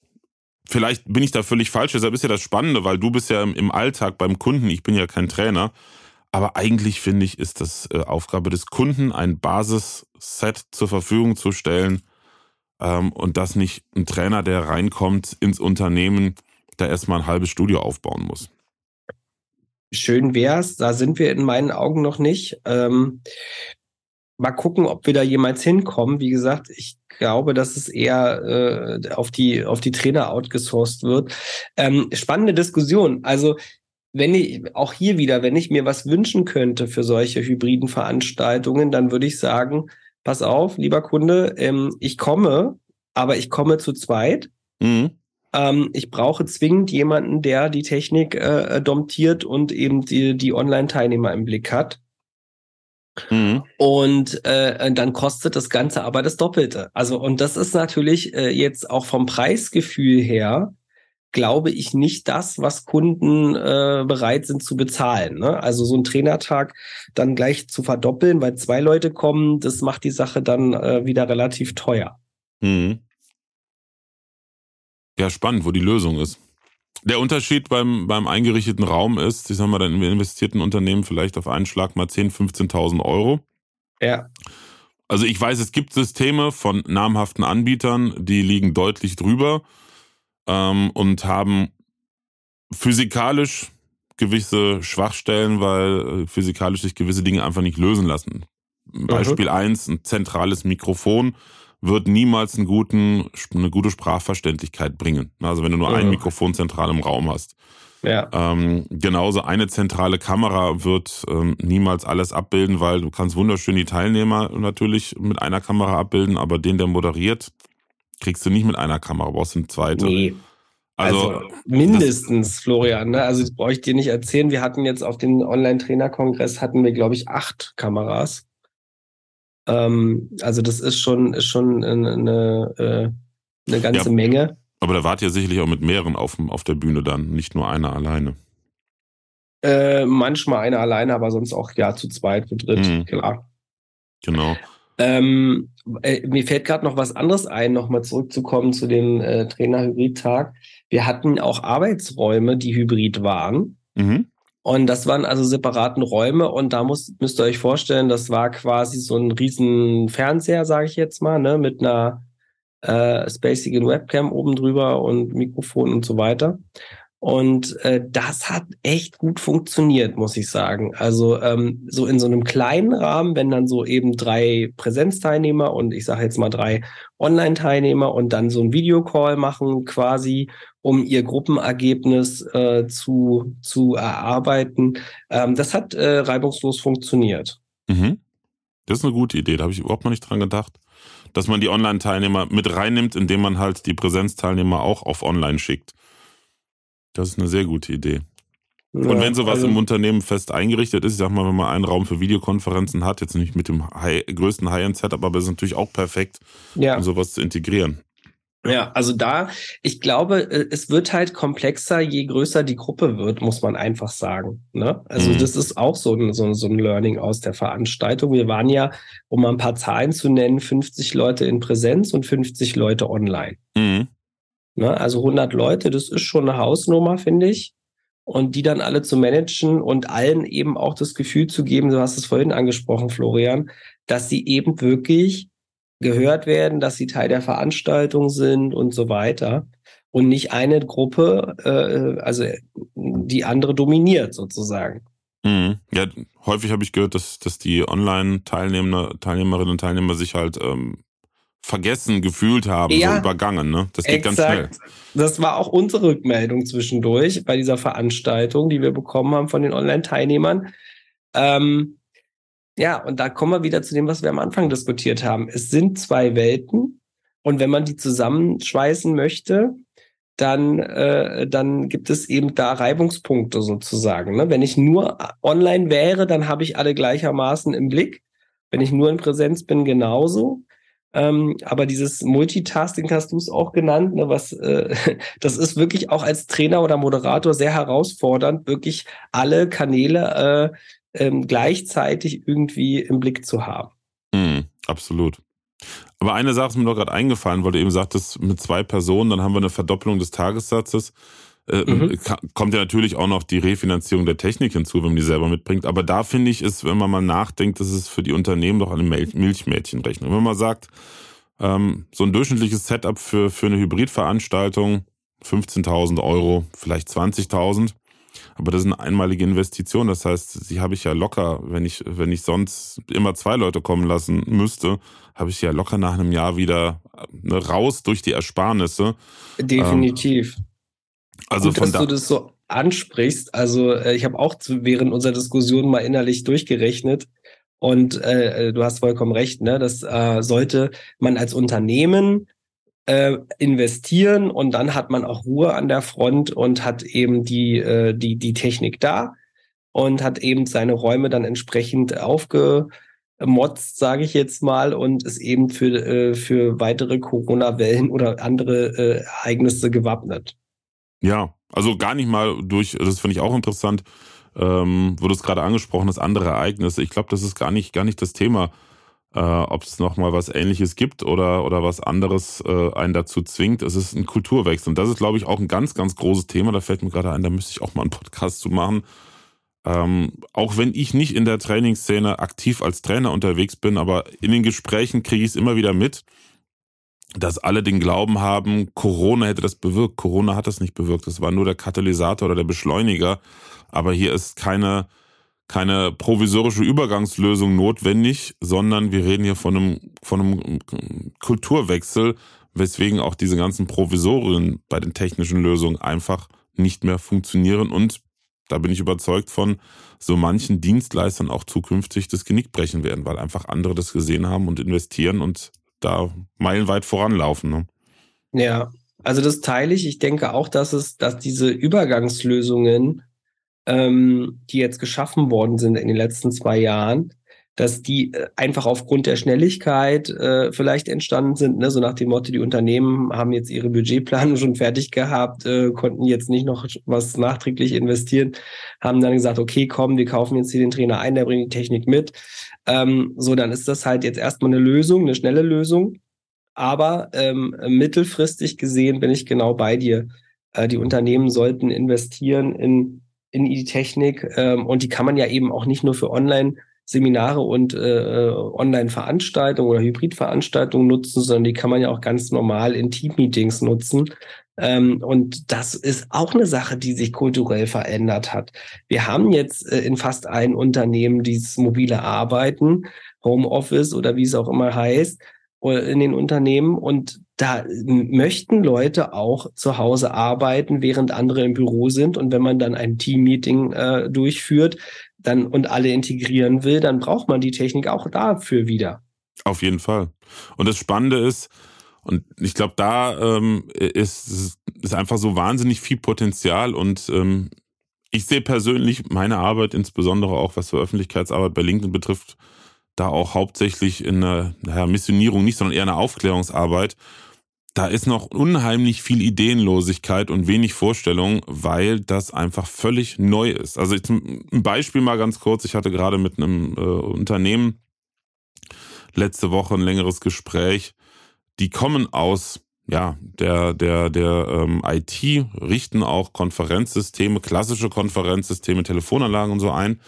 vielleicht bin ich da völlig falsch, deshalb ist ja das Spannende, weil du bist ja im, im Alltag beim Kunden, ich bin ja kein Trainer. Aber eigentlich finde ich, ist das äh, Aufgabe des Kunden, ein Basisset zur Verfügung zu stellen, ähm, und dass nicht ein Trainer, der reinkommt ins Unternehmen, da erstmal ein halbes Studio aufbauen muss. Schön wär's, da sind wir in meinen Augen noch nicht. Ähm, mal gucken, ob wir da jemals hinkommen. Wie gesagt, ich glaube, dass es eher äh, auf die auf die Trainer outgesourced wird. Ähm, spannende Diskussion. Also wenn ich auch hier wieder, wenn ich mir was wünschen könnte für solche hybriden Veranstaltungen, dann würde ich sagen, pass auf, lieber Kunde, ähm, ich komme, aber ich komme zu zweit. Mhm. Ähm, ich brauche zwingend jemanden, der die Technik äh, domptiert und eben die, die Online-Teilnehmer im Blick hat. Mhm. Und äh, dann kostet das Ganze aber das Doppelte. Also, und das ist natürlich äh, jetzt auch vom Preisgefühl her glaube ich, nicht das, was Kunden äh, bereit sind zu bezahlen. Ne? Also so ein Trainertag dann gleich zu verdoppeln, weil zwei Leute kommen, das macht die Sache dann äh, wieder relativ teuer. Mhm. Ja, spannend, wo die Lösung ist. Der Unterschied beim, beim eingerichteten Raum ist, ich sag mal, dann im investierten Unternehmen vielleicht auf einen Schlag mal 10.000, 15.000 Euro. Ja. Also ich weiß, es gibt Systeme von namhaften Anbietern, die liegen deutlich drüber ähm, und haben physikalisch gewisse Schwachstellen, weil äh, physikalisch sich gewisse Dinge einfach nicht lösen lassen. Beispiel eins: ein zentrales Mikrofon wird niemals einen guten, eine gute Sprachverständlichkeit bringen. Also wenn du nur ein Mikrofon zentral im Raum hast. Ja. Ähm, genauso eine zentrale Kamera wird ähm, niemals alles abbilden, weil du kannst wunderschön die Teilnehmer natürlich mit einer Kamera abbilden, aber den, der moderiert, kriegst du nicht mit einer Kamera, brauchst du eine zweite. Nee. Also, also mindestens, Florian. Ne? Also das brauche ich dir nicht erzählen. Wir hatten jetzt auf dem Online-Trainer-Kongress hatten wir, glaube ich, acht Kameras. Ähm, also das ist schon, ist schon eine, eine, äh, eine ganze ja, Menge. Aber da wart ihr sicherlich auch mit mehreren auf, auf der Bühne dann, nicht nur einer alleine. Äh, manchmal einer alleine, aber sonst auch ja zu zweit, zu dritt, mhm. klar. Genau. Ähm, äh, mir fällt gerade noch was anderes ein, nochmal zurückzukommen zu dem äh, Trainer-Hybrid-Tag. Wir hatten auch Arbeitsräume, die hybrid waren. Mhm. Und das waren also separaten Räume und da muss, müsst ihr euch vorstellen, das war quasi so ein riesen Fernseher, sage ich jetzt mal, ne, mit einer äh, spacigen Webcam oben drüber und Mikrofon und so weiter. Und äh, das hat echt gut funktioniert, muss ich sagen. Also ähm, so in so einem kleinen Rahmen, wenn dann so eben drei Präsenzteilnehmer und ich sage jetzt mal drei Online-Teilnehmer und dann so ein Videocall machen quasi, um ihr Gruppenergebnis äh, zu, zu erarbeiten. Ähm, das hat äh, reibungslos funktioniert. Mhm. Das ist eine gute Idee, da habe ich überhaupt noch nicht dran gedacht. Dass man die Online-Teilnehmer mit reinnimmt, indem man halt die Präsenzteilnehmer auch auf Online schickt. Das ist eine sehr gute Idee. Ja, und wenn sowas also, im Unternehmen fest eingerichtet ist, ich sag mal, wenn man einen Raum für Videokonferenzen hat, jetzt nicht mit dem High, größten High-End-Setup, aber es ist natürlich auch perfekt, ja. um sowas zu integrieren. Ja, also da, ich glaube, äh, es wird halt komplexer, je größer die Gruppe wird, muss man einfach sagen. Ne? Also mhm. das ist auch so ein, so, so ein Learning aus der Veranstaltung. Wir waren ja, um mal ein paar Zahlen zu nennen, 50 Leute in Präsenz und 50 Leute online. Mhm. Ne? Also 100 Leute, das ist schon eine Hausnummer, finde ich. Und die dann alle zu managen und allen eben auch das Gefühl zu geben, du hast es vorhin angesprochen, Florian, dass sie eben wirklich gehört werden, dass sie Teil der Veranstaltung sind und so weiter. Und nicht eine Gruppe, äh, also die andere dominiert sozusagen. Mhm. Ja, häufig habe ich gehört, dass, dass die Online-Teilnehmer, Teilnehmerinnen und Teilnehmer sich halt ähm, vergessen gefühlt haben, ja, so übergangen. Ne? Das geht exakt. ganz schnell. Das war auch unsere Rückmeldung zwischendurch bei dieser Veranstaltung, die wir bekommen haben von den Online-Teilnehmern. Ähm, ja, und da kommen wir wieder zu dem, was wir am Anfang diskutiert haben. Es sind zwei Welten und wenn man die zusammenschweißen möchte, dann, äh, dann gibt es eben da Reibungspunkte sozusagen. Ne? Wenn ich nur online wäre, dann habe ich alle gleichermaßen im Blick. Wenn ich nur in Präsenz bin, genauso. Ähm, aber dieses Multitasking hast du es auch genannt, ne, was äh, das ist wirklich auch als Trainer oder Moderator sehr herausfordernd, wirklich alle Kanäle äh, ähm, gleichzeitig irgendwie im Blick zu haben. Mm, absolut. Aber eine Sache ist mir noch gerade eingefallen, weil du eben sagtest, mit zwei Personen, dann haben wir eine Verdoppelung des Tagessatzes. Äh, mhm. Kommt ja natürlich auch noch die Refinanzierung der Technik hinzu, wenn man die selber mitbringt. Aber da finde ich, ist, wenn man mal nachdenkt, das ist für die Unternehmen doch eine Milchmädchenrechnung. Wenn man sagt, ähm, so ein durchschnittliches Setup für, für eine Hybridveranstaltung, 15.000 Euro, vielleicht 20.000. Aber das ist eine einmalige Investition. Das heißt, die habe ich ja locker, wenn ich, wenn ich sonst immer zwei Leute kommen lassen müsste, habe ich ja locker nach einem Jahr wieder ne, raus durch die Ersparnisse. Definitiv. Ähm, also Gut, von dass da du das so ansprichst. Also äh, ich habe auch zu, während unserer Diskussion mal innerlich durchgerechnet. Und äh, äh, du hast vollkommen recht, ne? Das äh, sollte man als Unternehmen äh, investieren und dann hat man auch Ruhe an der Front und hat eben die, äh, die, die Technik da und hat eben seine Räume dann entsprechend aufgemotzt, sage ich jetzt mal, und ist eben für, äh, für weitere Corona-Wellen oder andere äh, Ereignisse gewappnet. Ja, also gar nicht mal durch, das finde ich auch interessant, ähm, wurde es gerade angesprochen, das andere Ereignisse. Ich glaube, das ist gar nicht, gar nicht das Thema, äh, ob es nochmal was ähnliches gibt oder, oder was anderes äh, einen dazu zwingt. Es ist ein Kulturwechsel. Und das ist, glaube ich, auch ein ganz, ganz großes Thema. Da fällt mir gerade ein, da müsste ich auch mal einen Podcast zu machen. Ähm, auch wenn ich nicht in der Trainingsszene aktiv als Trainer unterwegs bin, aber in den Gesprächen kriege ich es immer wieder mit dass alle den Glauben haben, Corona hätte das bewirkt. Corona hat das nicht bewirkt. Das war nur der Katalysator oder der Beschleuniger. Aber hier ist keine, keine provisorische Übergangslösung notwendig, sondern wir reden hier von einem, von einem Kulturwechsel, weswegen auch diese ganzen Provisorien bei den technischen Lösungen einfach nicht mehr funktionieren und da bin ich überzeugt von, so manchen Dienstleistern auch zukünftig das Genick brechen werden, weil einfach andere das gesehen haben und investieren und da meilenweit voranlaufen. Ne? Ja, also das teile ich. Ich denke auch, dass es, dass diese Übergangslösungen, ähm, die jetzt geschaffen worden sind in den letzten zwei Jahren, dass die äh, einfach aufgrund der Schnelligkeit äh, vielleicht entstanden sind, ne? so nach dem Motto, die Unternehmen haben jetzt ihre Budgetplanung schon fertig gehabt, äh, konnten jetzt nicht noch was nachträglich investieren, haben dann gesagt, okay, komm, wir kaufen jetzt hier den Trainer ein, der bringt die Technik mit. Ähm, so, dann ist das halt jetzt erstmal eine Lösung, eine schnelle Lösung. Aber ähm, mittelfristig gesehen bin ich genau bei dir. Äh, die Unternehmen sollten investieren in, in die Technik ähm, und die kann man ja eben auch nicht nur für Online- Seminare und äh, Online-Veranstaltungen oder Hybrid-Veranstaltungen nutzen, sondern die kann man ja auch ganz normal in Team-Meetings nutzen. Ähm, und das ist auch eine Sache, die sich kulturell verändert hat. Wir haben jetzt äh, in fast allen Unternehmen dieses mobile Arbeiten, Homeoffice oder wie es auch immer heißt, äh, in den Unternehmen. Und da möchten Leute auch zu Hause arbeiten, während andere im Büro sind. Und wenn man dann ein Team-Meeting äh, durchführt, dann und alle integrieren will, dann braucht man die Technik auch dafür wieder. Auf jeden Fall. Und das Spannende ist, und ich glaube, da ähm, ist, ist einfach so wahnsinnig viel Potenzial und ähm, ich sehe persönlich meine Arbeit, insbesondere auch was für Öffentlichkeitsarbeit bei LinkedIn betrifft, da auch hauptsächlich in einer Missionierung nicht, sondern eher eine Aufklärungsarbeit da ist noch unheimlich viel Ideenlosigkeit und wenig Vorstellung, weil das einfach völlig neu ist. Also ein Beispiel mal ganz kurz. Ich hatte gerade mit einem äh, Unternehmen letzte Woche ein längeres Gespräch. Die kommen aus ja, der, der, der ähm, IT, richten auch Konferenzsysteme, klassische Konferenzsysteme, Telefonanlagen und so ein.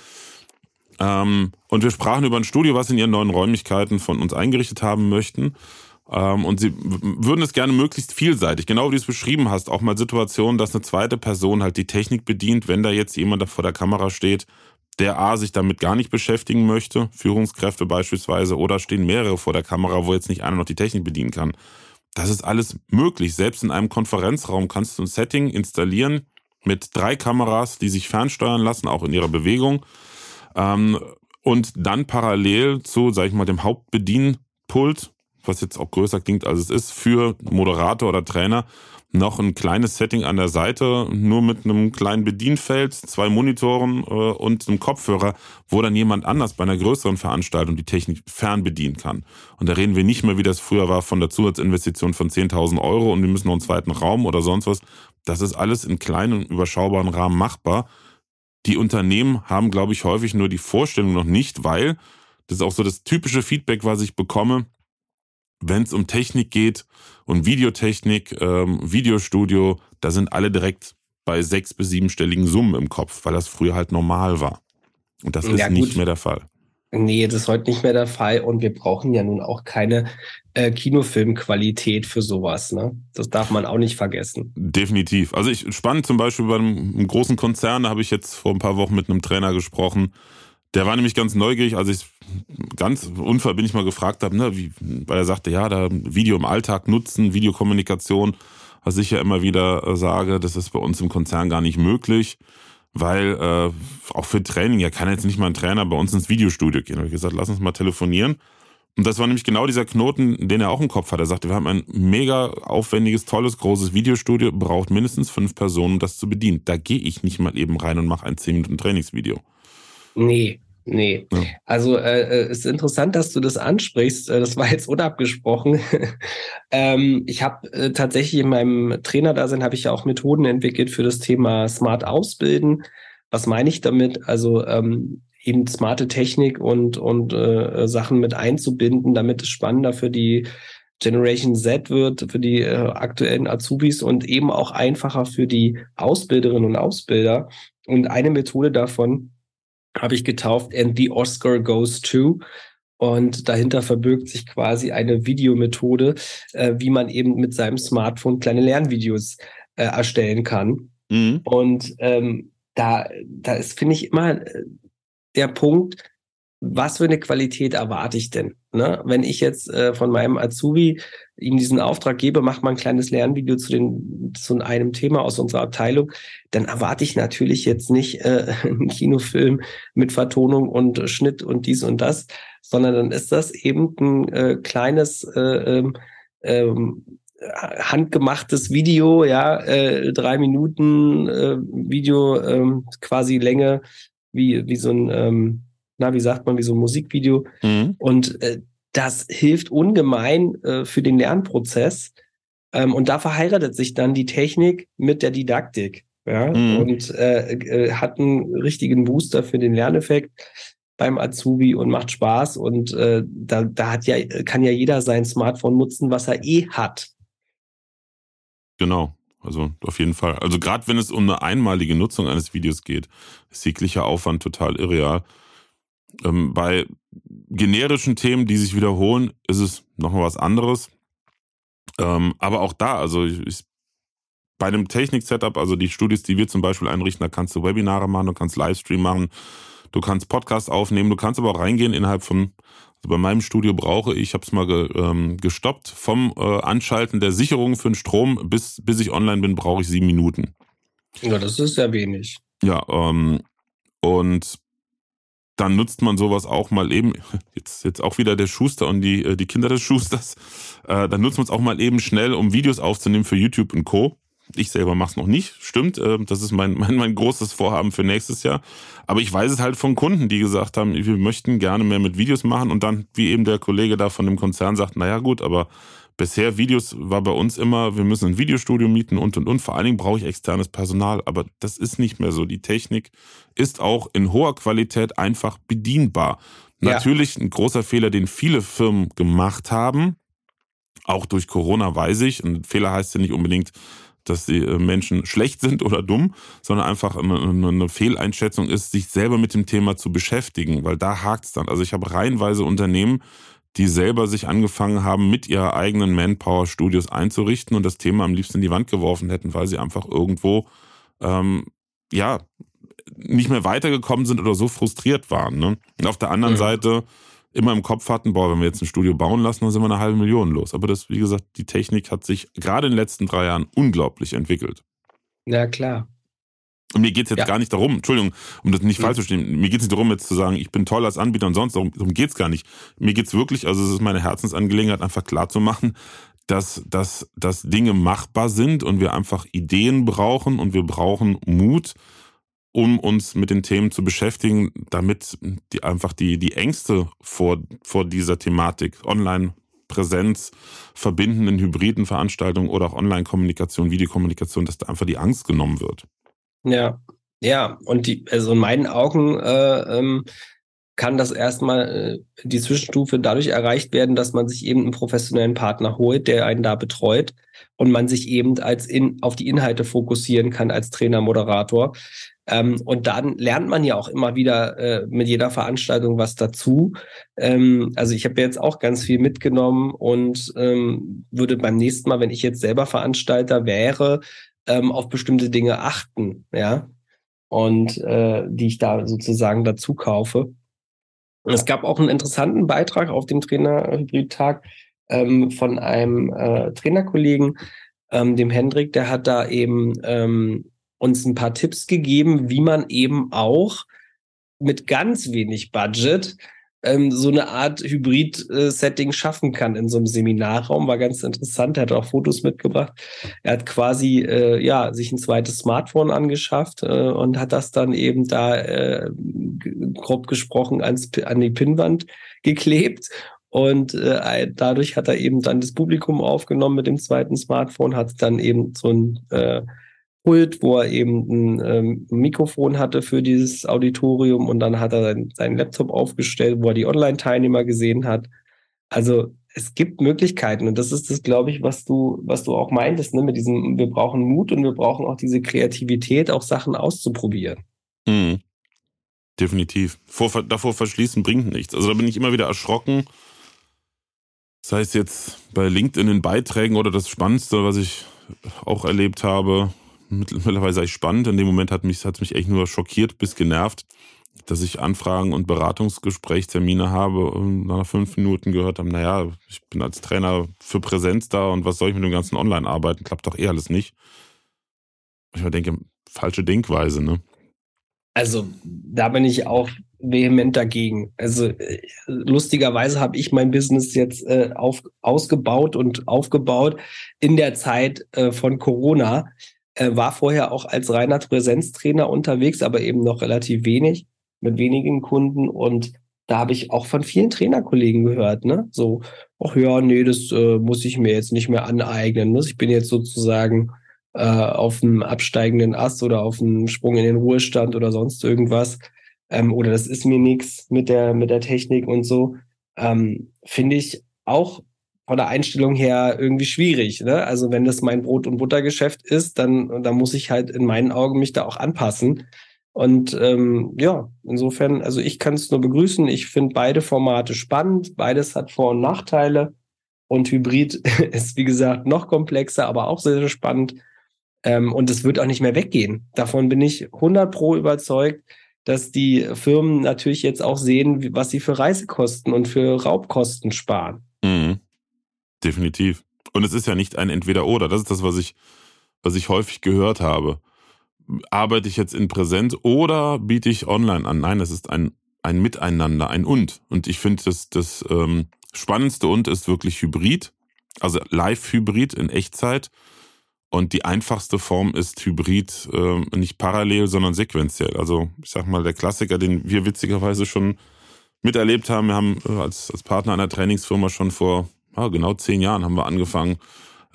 Ähm, und wir sprachen über ein Studio, was in ihren neuen Räumlichkeiten von uns eingerichtet haben möchten. Ähm, und sie würden es gerne möglichst vielseitig, genau wie du es beschrieben hast, auch mal Situationen, dass eine zweite Person halt die Technik bedient, wenn da jetzt jemand vor der Kamera steht, der A sich damit gar nicht beschäftigen möchte, Führungskräfte beispielsweise, oder stehen mehrere vor der Kamera, wo jetzt nicht einer noch die Technik bedienen kann. Das ist alles möglich. Selbst in einem Konferenzraum kannst du ein Setting installieren mit drei Kameras, die sich fernsteuern lassen, auch in ihrer Bewegung. Ähm, und dann parallel zu, sag ich mal, dem Hauptbedienpult was jetzt auch größer klingt, als es ist, für Moderator oder Trainer noch ein kleines Setting an der Seite, nur mit einem kleinen Bedienfeld, zwei Monitoren äh, und einem Kopfhörer, wo dann jemand anders bei einer größeren Veranstaltung die Technik fern bedienen kann. Und da reden wir nicht mehr, wie das früher war, von der Zusatzinvestition von 10.000 Euro und wir müssen noch einen zweiten Raum oder sonst was. Das ist alles in kleinen, überschaubaren Rahmen machbar. Die Unternehmen haben, glaube ich, häufig nur die Vorstellung noch nicht, weil das ist auch so das typische Feedback, was ich bekomme wenn es um Technik geht und Videotechnik, ähm, Videostudio, da sind alle direkt bei sechs- bis siebenstelligen Summen im Kopf, weil das früher halt normal war. Und das ist ja, nicht mehr der Fall. Nee, das ist heute nicht mehr der Fall und wir brauchen ja nun auch keine äh, Kinofilmqualität für sowas. Ne? Das darf man auch nicht vergessen. Definitiv. Also ich spannend zum Beispiel bei einem, einem großen Konzern, da habe ich jetzt vor ein paar Wochen mit einem Trainer gesprochen, der war nämlich ganz neugierig, als ich ganz unverbindlich mal gefragt habe, ne, wie, weil er sagte, ja, da Video im Alltag nutzen, Videokommunikation, was ich ja immer wieder äh, sage, das ist bei uns im Konzern gar nicht möglich, weil äh, auch für Training, ja kann jetzt nicht mal ein Trainer bei uns ins Videostudio gehen. Da habe ich gesagt, lass uns mal telefonieren. Und das war nämlich genau dieser Knoten, den er auch im Kopf hat. Er sagte, wir haben ein mega aufwendiges, tolles, großes Videostudio, braucht mindestens fünf Personen, um das zu bedienen. Da gehe ich nicht mal eben rein und mache ein 10 Minuten Trainingsvideo. Nee, nee. Ja. Also äh, es äh, ist interessant, dass du das ansprichst. Äh, das war jetzt unabgesprochen. ähm, ich habe äh, tatsächlich in meinem Trainerdasein habe ich ja auch Methoden entwickelt für das Thema Smart Ausbilden. Was meine ich damit? Also ähm, eben smarte Technik und und äh, Sachen mit einzubinden, damit es spannender für die Generation Z wird, für die äh, aktuellen Azubis und eben auch einfacher für die Ausbilderinnen und Ausbilder. Und eine Methode davon habe ich getauft, and the Oscar goes to. Und dahinter verbirgt sich quasi eine Videomethode, äh, wie man eben mit seinem Smartphone kleine Lernvideos äh, erstellen kann. Mhm. Und ähm, da, da ist, finde ich, immer äh, der Punkt, was für eine Qualität erwarte ich denn? Ne? Wenn ich jetzt äh, von meinem Azubi ihm diesen Auftrag gebe, mach mal ein kleines Lernvideo zu, den, zu einem Thema aus unserer Abteilung, dann erwarte ich natürlich jetzt nicht äh, einen Kinofilm mit Vertonung und Schnitt und dies und das, sondern dann ist das eben ein äh, kleines äh, ähm, ähm handgemachtes Video, ja, äh, drei Minuten äh, Video, äh, quasi Länge, wie, wie so ein ähm, na, wie sagt man, wie so ein Musikvideo. Mhm. Und äh, das hilft ungemein äh, für den Lernprozess. Ähm, und da verheiratet sich dann die Technik mit der Didaktik. Ja, mhm. und äh, äh, hat einen richtigen Booster für den Lerneffekt beim Azubi und macht Spaß. Und äh, da, da hat ja, kann ja jeder sein Smartphone nutzen, was er eh hat. Genau. Also auf jeden Fall. Also gerade wenn es um eine einmalige Nutzung eines Videos geht, ist jeglicher Aufwand total irreal. Ähm, bei generischen Themen, die sich wiederholen, ist es nochmal was anderes. Ähm, aber auch da, also ich, ich, bei einem Technik-Setup, also die Studios, die wir zum Beispiel einrichten, da kannst du Webinare machen, du kannst Livestream machen, du kannst Podcasts aufnehmen, du kannst aber auch reingehen innerhalb von, also bei meinem Studio brauche ich, ich habe es mal ge, ähm, gestoppt, vom äh, Anschalten der Sicherung für den Strom bis, bis ich online bin, brauche ich sieben Minuten. Ja, das ist sehr wenig. Ja, ähm, und dann nutzt man sowas auch mal eben, jetzt, jetzt auch wieder der Schuster und die, äh, die Kinder des Schusters, äh, dann nutzt man es auch mal eben schnell, um Videos aufzunehmen für YouTube und Co. Ich selber mache es noch nicht, stimmt. Äh, das ist mein, mein, mein großes Vorhaben für nächstes Jahr. Aber ich weiß es halt von Kunden, die gesagt haben, wir möchten gerne mehr mit Videos machen und dann, wie eben der Kollege da von dem Konzern sagt, naja gut, aber Bisher Videos war bei uns immer, wir müssen ein Videostudio mieten und und und. Vor allen Dingen brauche ich externes Personal, aber das ist nicht mehr so. Die Technik ist auch in hoher Qualität einfach bedienbar. Ja. Natürlich ein großer Fehler, den viele Firmen gemacht haben. Auch durch Corona weiß ich. Ein Fehler heißt ja nicht unbedingt, dass die äh, Menschen schlecht sind oder dumm, sondern einfach eine, eine Fehleinschätzung ist, sich selber mit dem Thema zu beschäftigen, weil da hakt es dann. Also ich habe reihenweise Unternehmen, die selber sich angefangen haben, mit ihrer eigenen Manpower-Studios einzurichten und das Thema am liebsten in die Wand geworfen hätten, weil sie einfach irgendwo ähm, ja nicht mehr weitergekommen sind oder so frustriert waren. Ne? Und auf der anderen mhm. Seite immer im Kopf hatten, boah, wenn wir jetzt ein Studio bauen lassen, dann sind wir eine halbe Million los. Aber das, wie gesagt, die Technik hat sich gerade in den letzten drei Jahren unglaublich entwickelt. Ja, klar. Und mir geht's jetzt ja. gar nicht darum, Entschuldigung, um das nicht mhm. falsch zu verstehen, mir geht's nicht darum, jetzt zu sagen, ich bin toll als Anbieter und sonst, darum, darum geht's gar nicht. Mir geht's wirklich, also es ist meine Herzensangelegenheit, einfach klar zu machen, dass, dass, dass Dinge machbar sind und wir einfach Ideen brauchen und wir brauchen Mut, um uns mit den Themen zu beschäftigen, damit die einfach die, die Ängste vor, vor dieser Thematik, Online, Präsenz, verbindenden hybriden Veranstaltungen oder auch Online-Kommunikation, Videokommunikation, dass da einfach die Angst genommen wird. Ja, ja, und die, also in meinen Augen äh, ähm, kann das erstmal äh, die Zwischenstufe dadurch erreicht werden, dass man sich eben einen professionellen Partner holt, der einen da betreut und man sich eben als in, auf die Inhalte fokussieren kann als Trainer, Moderator. Ähm, und dann lernt man ja auch immer wieder äh, mit jeder Veranstaltung was dazu. Ähm, also ich habe jetzt auch ganz viel mitgenommen und ähm, würde beim nächsten Mal, wenn ich jetzt selber Veranstalter wäre, ähm, auf bestimmte Dinge achten, ja, und äh, die ich da sozusagen dazu kaufe. Es gab auch einen interessanten Beitrag auf dem Trainer-Hybrid-Tag ähm, von einem äh, Trainerkollegen, ähm, dem Hendrik, der hat da eben ähm, uns ein paar Tipps gegeben, wie man eben auch mit ganz wenig Budget ähm, so eine Art Hybrid-Setting schaffen kann in so einem Seminarraum. War ganz interessant. Er hat auch Fotos mitgebracht. Er hat quasi äh, ja sich ein zweites Smartphone angeschafft äh, und hat das dann eben da äh, grob gesprochen ans, an die Pinnwand geklebt. Und äh, dadurch hat er eben dann das Publikum aufgenommen mit dem zweiten Smartphone, hat dann eben so ein äh, Pult, wo er eben ein ähm, Mikrofon hatte für dieses Auditorium und dann hat er sein, seinen Laptop aufgestellt, wo er die Online-Teilnehmer gesehen hat. Also es gibt Möglichkeiten und das ist das, glaube ich, was du, was du auch meintest, ne? mit diesem, wir brauchen Mut und wir brauchen auch diese Kreativität, auch Sachen auszuprobieren. Mhm. Definitiv. Vor, davor verschließen bringt nichts. Also da bin ich immer wieder erschrocken. Das heißt jetzt bei LinkedIn in Beiträgen oder das Spannendste, was ich auch erlebt habe, mittlerweile sei spannend. In dem Moment hat mich, hat mich echt nur schockiert bis genervt. dass ich Anfragen und Beratungsgesprächstermine habe und nach fünf Minuten gehört haben, naja, ich bin als Trainer für Präsenz da und was soll ich mit dem ganzen Online-Arbeiten? Klappt doch eh alles nicht. Ich denke, falsche Denkweise, ne? Also, da bin ich auch vehement dagegen. Also, lustigerweise habe ich mein Business jetzt äh, auf, ausgebaut und aufgebaut in der Zeit äh, von Corona. Äh, war vorher auch als reiner Präsenztrainer unterwegs, aber eben noch relativ wenig mit wenigen Kunden und da habe ich auch von vielen Trainerkollegen gehört, ne? So, ach ja, nee, das äh, muss ich mir jetzt nicht mehr aneignen. Ne? Ich bin jetzt sozusagen äh, auf einem absteigenden Ast oder auf einem Sprung in den Ruhestand oder sonst irgendwas. Ähm, oder das ist mir nichts mit der, mit der Technik und so. Ähm, Finde ich auch von der Einstellung her irgendwie schwierig. Ne? Also wenn das mein Brot- und Buttergeschäft ist, dann, dann muss ich halt in meinen Augen mich da auch anpassen. Und ähm, ja, insofern, also ich kann es nur begrüßen. Ich finde beide Formate spannend. Beides hat Vor- und Nachteile. Und Hybrid ist, wie gesagt, noch komplexer, aber auch sehr, sehr spannend. Ähm, und es wird auch nicht mehr weggehen. Davon bin ich 100 pro überzeugt, dass die Firmen natürlich jetzt auch sehen, was sie für Reisekosten und für Raubkosten sparen. Definitiv. Und es ist ja nicht ein Entweder-Oder. Das ist das, was ich, was ich häufig gehört habe arbeite ich jetzt in Präsenz oder biete ich online an? Nein, es ist ein, ein Miteinander, ein Und. Und ich finde, das, das ähm, spannendste Und ist wirklich Hybrid, also Live-Hybrid in Echtzeit. Und die einfachste Form ist Hybrid, äh, nicht parallel, sondern sequenziell. Also ich sag mal, der Klassiker, den wir witzigerweise schon miterlebt haben. Wir haben äh, als, als Partner einer Trainingsfirma schon vor ja, genau zehn Jahren haben wir angefangen,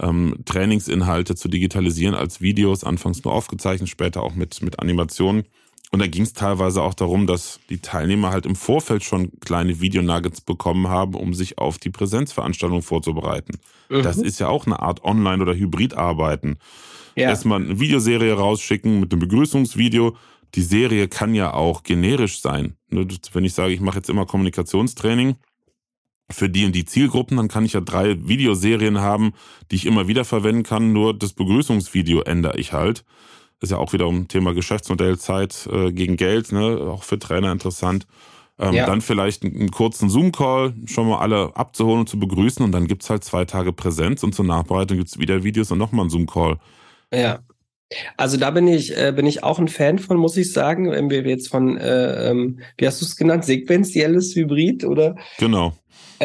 ähm, Trainingsinhalte zu digitalisieren als Videos, anfangs nur aufgezeichnet, später auch mit, mit Animationen. Und da ging es teilweise auch darum, dass die Teilnehmer halt im Vorfeld schon kleine Videonuggets bekommen haben, um sich auf die Präsenzveranstaltung vorzubereiten. Mhm. Das ist ja auch eine Art Online- oder Hybrid-Arbeiten. Ja. Erstmal eine Videoserie rausschicken mit einem Begrüßungsvideo. Die Serie kann ja auch generisch sein. Ne, wenn ich sage, ich mache jetzt immer Kommunikationstraining, für die und die Zielgruppen, dann kann ich ja drei Videoserien haben, die ich immer wieder verwenden kann, nur das Begrüßungsvideo ändere ich halt. Das ist ja auch wiederum Thema Geschäftsmodell, Zeit äh, gegen Geld, ne? auch für Trainer interessant. Ähm, ja. Dann vielleicht einen, kurzen Zoom-Call, schon mal alle abzuholen und zu begrüßen und dann gibt's halt zwei Tage Präsenz und zur Nachbereitung gibt's wieder Videos und nochmal einen Zoom-Call. Ja. Also da bin ich, äh, bin ich auch ein Fan von, muss ich sagen, wenn wir jetzt von, äh, ähm, wie hast du es genannt, sequenzielles Hybrid oder? Genau.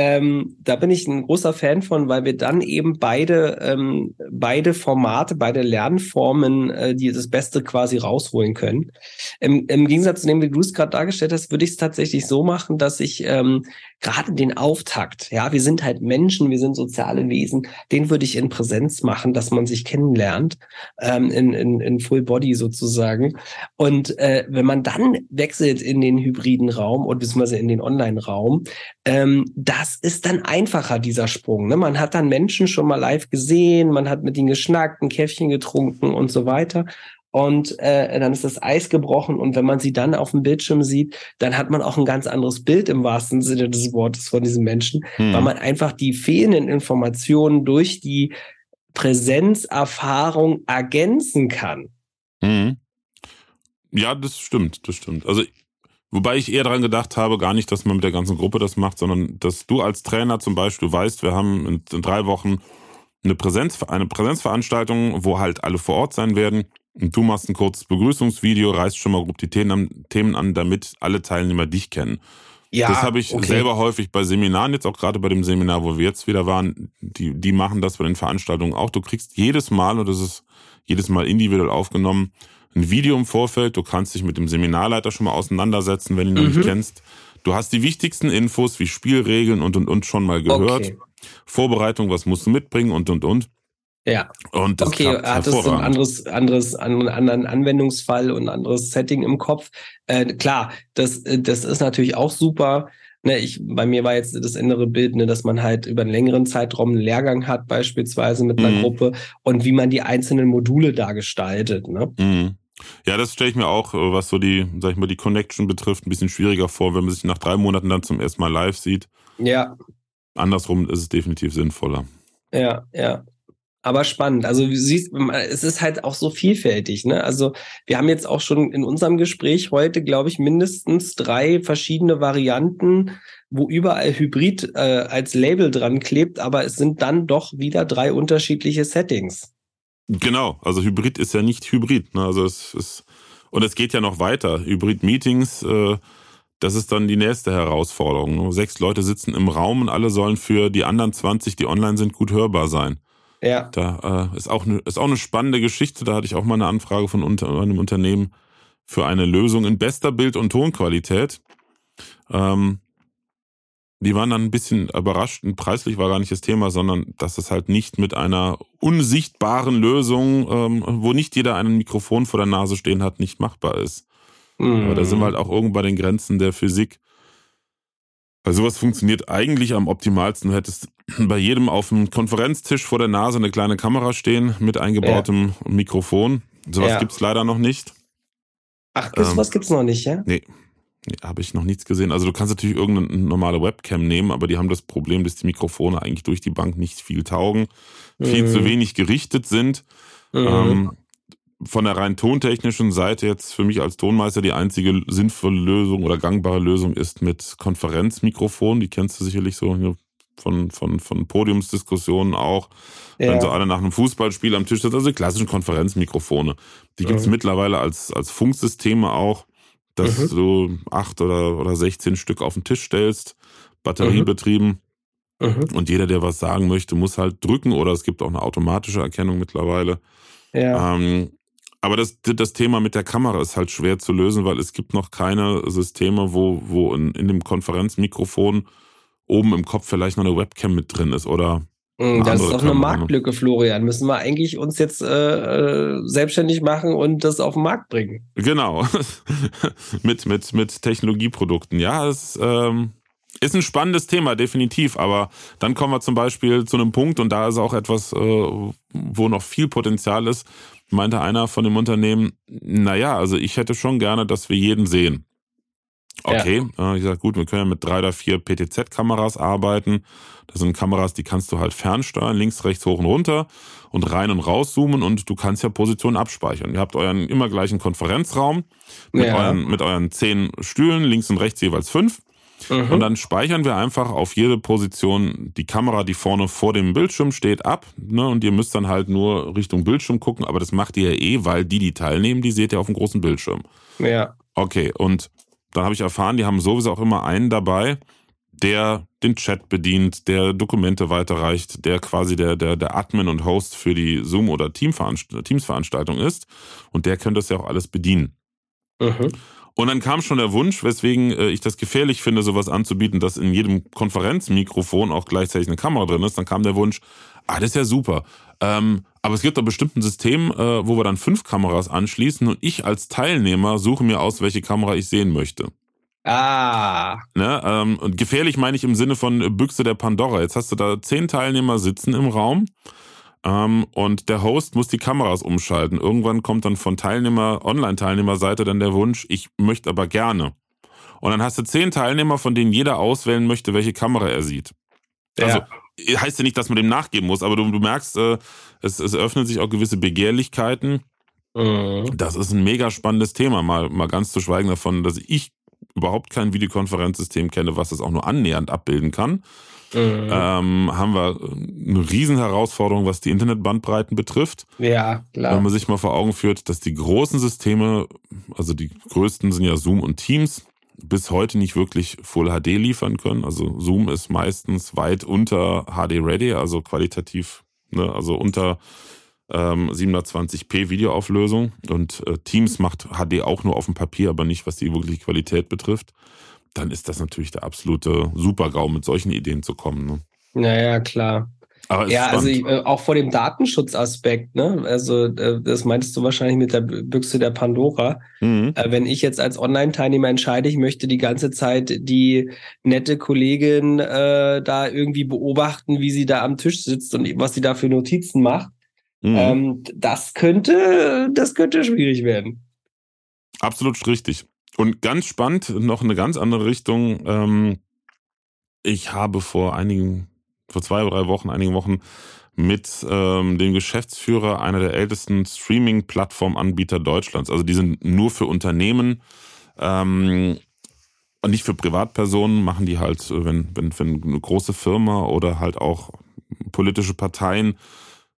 Ähm, da bin ich ein großer Fan von, weil wir dann eben beide, ähm, beide Formate, beide Lernformen, äh, die das Beste quasi rausholen können. Im, im Gegensatz zu dem, wie du es gerade dargestellt hast, würde ich es tatsächlich so machen, dass ich ähm, gerade den Auftakt, ja, wir sind halt Menschen, wir sind soziale Wesen, den würde ich in Präsenz machen, dass man sich kennenlernt, ähm, in, in, in Full Body sozusagen. Und äh, wenn man dann wechselt in den hybriden Raum und beziehungsweise in den Online-Raum, ähm, das ist dann einfacher, dieser Sprung. Ne? Man hat dann Menschen schon mal live gesehen, man hat mit ihnen geschnackt, ein Käffchen getrunken und so weiter und äh, dann ist das Eis gebrochen und wenn man sie dann auf dem Bildschirm sieht, dann hat man auch ein ganz anderes Bild im wahrsten Sinne des Wortes von diesem Menschen, hm. weil man einfach die fehlenden Informationen durch die Präsenzerfahrung ergänzen kann. Hm. Ja, das stimmt, das stimmt. Also Wobei ich eher daran gedacht habe, gar nicht, dass man mit der ganzen Gruppe das macht, sondern dass du als Trainer zum Beispiel weißt, wir haben in, in drei Wochen eine, Präsenz, eine Präsenzveranstaltung, wo halt alle vor Ort sein werden. Und du machst ein kurzes Begrüßungsvideo, reißt schon mal grob die Themen an, damit alle Teilnehmer dich kennen. Ja, das habe ich okay. selber häufig bei Seminaren, jetzt auch gerade bei dem Seminar, wo wir jetzt wieder waren, die, die machen das bei den Veranstaltungen auch. Du kriegst jedes Mal, und das ist jedes Mal individuell aufgenommen, ein Video im Vorfeld. Du kannst dich mit dem Seminarleiter schon mal auseinandersetzen, wenn du ihn mhm. noch nicht kennst. Du hast die wichtigsten Infos wie Spielregeln und und und schon mal gehört. Okay. Vorbereitung, was musst du mitbringen und und und. Ja. Und das okay, hattest du ein anderes, anderes, einen anderen Anwendungsfall und ein anderes Setting im Kopf. Äh, klar, das, äh, das ist natürlich auch super. Ne, ich, bei mir war jetzt das innere Bild, ne, dass man halt über einen längeren Zeitraum einen Lehrgang hat, beispielsweise mit einer mhm. Gruppe und wie man die einzelnen Module da gestaltet. Ne? Mhm. Ja, das stelle ich mir auch, äh, was so die, sag ich mal, die Connection betrifft, ein bisschen schwieriger vor, wenn man sich nach drei Monaten dann zum ersten Mal live sieht. Ja. Andersrum ist es definitiv sinnvoller. Ja, ja. Aber spannend. Also siehst, es ist halt auch so vielfältig. Ne? Also wir haben jetzt auch schon in unserem Gespräch heute, glaube ich, mindestens drei verschiedene Varianten, wo überall Hybrid äh, als Label dran klebt, aber es sind dann doch wieder drei unterschiedliche Settings. Genau, also Hybrid ist ja nicht Hybrid. Ne? Also es ist und es geht ja noch weiter. Hybrid-Meetings, äh, das ist dann die nächste Herausforderung. Ne? Sechs Leute sitzen im Raum und alle sollen für die anderen 20, die online sind, gut hörbar sein. Ja. Da äh, ist, auch eine, ist auch eine spannende Geschichte. Da hatte ich auch mal eine Anfrage von unter, einem Unternehmen für eine Lösung in bester Bild- und Tonqualität. Ähm, die waren dann ein bisschen überrascht. Und preislich war gar nicht das Thema, sondern dass es halt nicht mit einer unsichtbaren Lösung, ähm, wo nicht jeder ein Mikrofon vor der Nase stehen hat, nicht machbar ist. Mhm. Aber da sind wir halt auch irgendwo bei den Grenzen der Physik. Weil sowas funktioniert eigentlich am optimalsten. Du hättest bei jedem auf dem Konferenztisch vor der Nase eine kleine Kamera stehen mit eingebautem ja. Mikrofon. Sowas ja. gibt's leider noch nicht. Ach, ähm, sowas gibt's noch nicht, ja? Nee. nee Habe ich noch nichts gesehen. Also du kannst natürlich irgendeine normale Webcam nehmen, aber die haben das Problem, dass die Mikrofone eigentlich durch die Bank nicht viel taugen, mhm. viel zu wenig gerichtet sind. Mhm. Ähm, von der rein tontechnischen Seite jetzt für mich als Tonmeister die einzige sinnvolle Lösung oder gangbare Lösung ist mit Konferenzmikrofon. Die kennst du sicherlich so von, von, von Podiumsdiskussionen auch. Ja. Wenn so alle nach einem Fußballspiel am Tisch sitzen, also die klassischen Konferenzmikrofone. Die gibt's mhm. mittlerweile als, als Funksysteme auch, dass mhm. du acht oder, oder 16 Stück auf den Tisch stellst, batteriebetrieben. Mhm. mhm. Und jeder, der was sagen möchte, muss halt drücken oder es gibt auch eine automatische Erkennung mittlerweile. Ja. Ähm, aber das, das Thema mit der Kamera ist halt schwer zu lösen, weil es gibt noch keine Systeme, wo, wo in, in dem Konferenzmikrofon oben im Kopf vielleicht noch eine Webcam mit drin ist oder hm, das ist doch eine Marktlücke, Florian. Müssen wir eigentlich uns jetzt äh, äh, selbstständig machen und das auf den Markt bringen. Genau. mit, mit, mit Technologieprodukten. Ja, es ähm, ist ein spannendes Thema, definitiv. Aber dann kommen wir zum Beispiel zu einem Punkt, und da ist auch etwas, äh, wo noch viel Potenzial ist, meinte einer von dem Unternehmen, naja, also ich hätte schon gerne, dass wir jeden sehen. Okay, ja. Äh, ich sage, gut, wir können ja mit drei oder vier PTZ-Kameras arbeiten. Das sind Kameras, die kannst du halt fernsteuern, links, rechts, hoch und runter und rein und rauszoomen und du kannst ja Positionen abspeichern. Ihr habt euren immer gleichen Konferenzraum mit, ja. euren, mit euren zehn Stühlen, links und rechts jeweils fünf. Mhm. Und dann speichern wir einfach auf jede Position die Kamera, die vorne vor dem Bildschirm steht, ab. Ne? Und ihr müsst dann halt nur Richtung Bildschirm gucken, aber das macht ihr ja eh, weil die, die teilnehmen, die seht ihr auf dem großen Bildschirm. Ja. Okay, und dann habe ich erfahren, die haben sowieso auch immer einen dabei, der den Chat bedient, der Dokumente weiterreicht, der quasi der, der, der Admin und Host für die Zoom- oder Teams-Veranstaltung ist. Und der könnte das ja auch alles bedienen. Mhm. Und dann kam schon der Wunsch, weswegen äh, ich das gefährlich finde, sowas anzubieten, dass in jedem Konferenzmikrofon auch gleichzeitig eine Kamera drin ist. Dann kam der Wunsch, ah, das ist ja super. Ähm, aber es gibt da bestimmt ein System, äh, wo wir dann fünf Kameras anschließen und ich als Teilnehmer suche mir aus, welche Kamera ich sehen möchte. Ah. Ne, ähm, und gefährlich meine ich im Sinne von Büchse der Pandora. Jetzt hast du da zehn Teilnehmer sitzen im Raum ähm, und der Host muss die Kameras umschalten. Irgendwann kommt dann von Teilnehmer, Online-Teilnehmerseite dann der Wunsch, ich möchte aber gerne. Und dann hast du zehn Teilnehmer, von denen jeder auswählen möchte, welche Kamera er sieht. Also ja. heißt ja nicht, dass man dem nachgeben muss, aber du, du merkst, äh, es, es öffnen sich auch gewisse Begehrlichkeiten. Mhm. Das ist ein mega spannendes Thema, mal, mal ganz zu schweigen davon, dass ich überhaupt kein Videokonferenzsystem kenne, was das auch nur annähernd abbilden kann mhm. ähm, haben wir eine Riesenherausforderung, was die Internetbandbreiten betrifft. Ja, klar. Wenn man sich mal vor Augen führt, dass die großen Systeme, also die größten sind ja Zoom und Teams, bis heute nicht wirklich Full HD liefern können. Also Zoom ist meistens weit unter HD Ready, also qualitativ, ne, also unter ähm, 720p Videoauflösung und äh, Teams macht HD auch nur auf dem Papier, aber nicht was die wirkliche Qualität betrifft dann ist das natürlich der absolute Supergau, mit solchen Ideen zu kommen. Ne? Naja, klar. ja, spannend. also ich, äh, auch vor dem Datenschutzaspekt, ne? Also äh, das meintest du wahrscheinlich mit der Büchse der Pandora. Mhm. Äh, wenn ich jetzt als Online-Teilnehmer entscheide, ich möchte die ganze Zeit die nette Kollegin äh, da irgendwie beobachten, wie sie da am Tisch sitzt und was sie da für Notizen macht, mhm. ähm, das könnte, das könnte schwierig werden. Absolut richtig. Und ganz spannend, noch eine ganz andere Richtung. Ähm, ich habe vor einigen, vor zwei oder drei Wochen, einigen Wochen mit ähm, dem Geschäftsführer einer der ältesten Streaming-Plattformanbieter Deutschlands. Also die sind nur für Unternehmen ähm, und nicht für Privatpersonen, machen die halt, wenn, wenn, wenn eine große Firma oder halt auch politische Parteien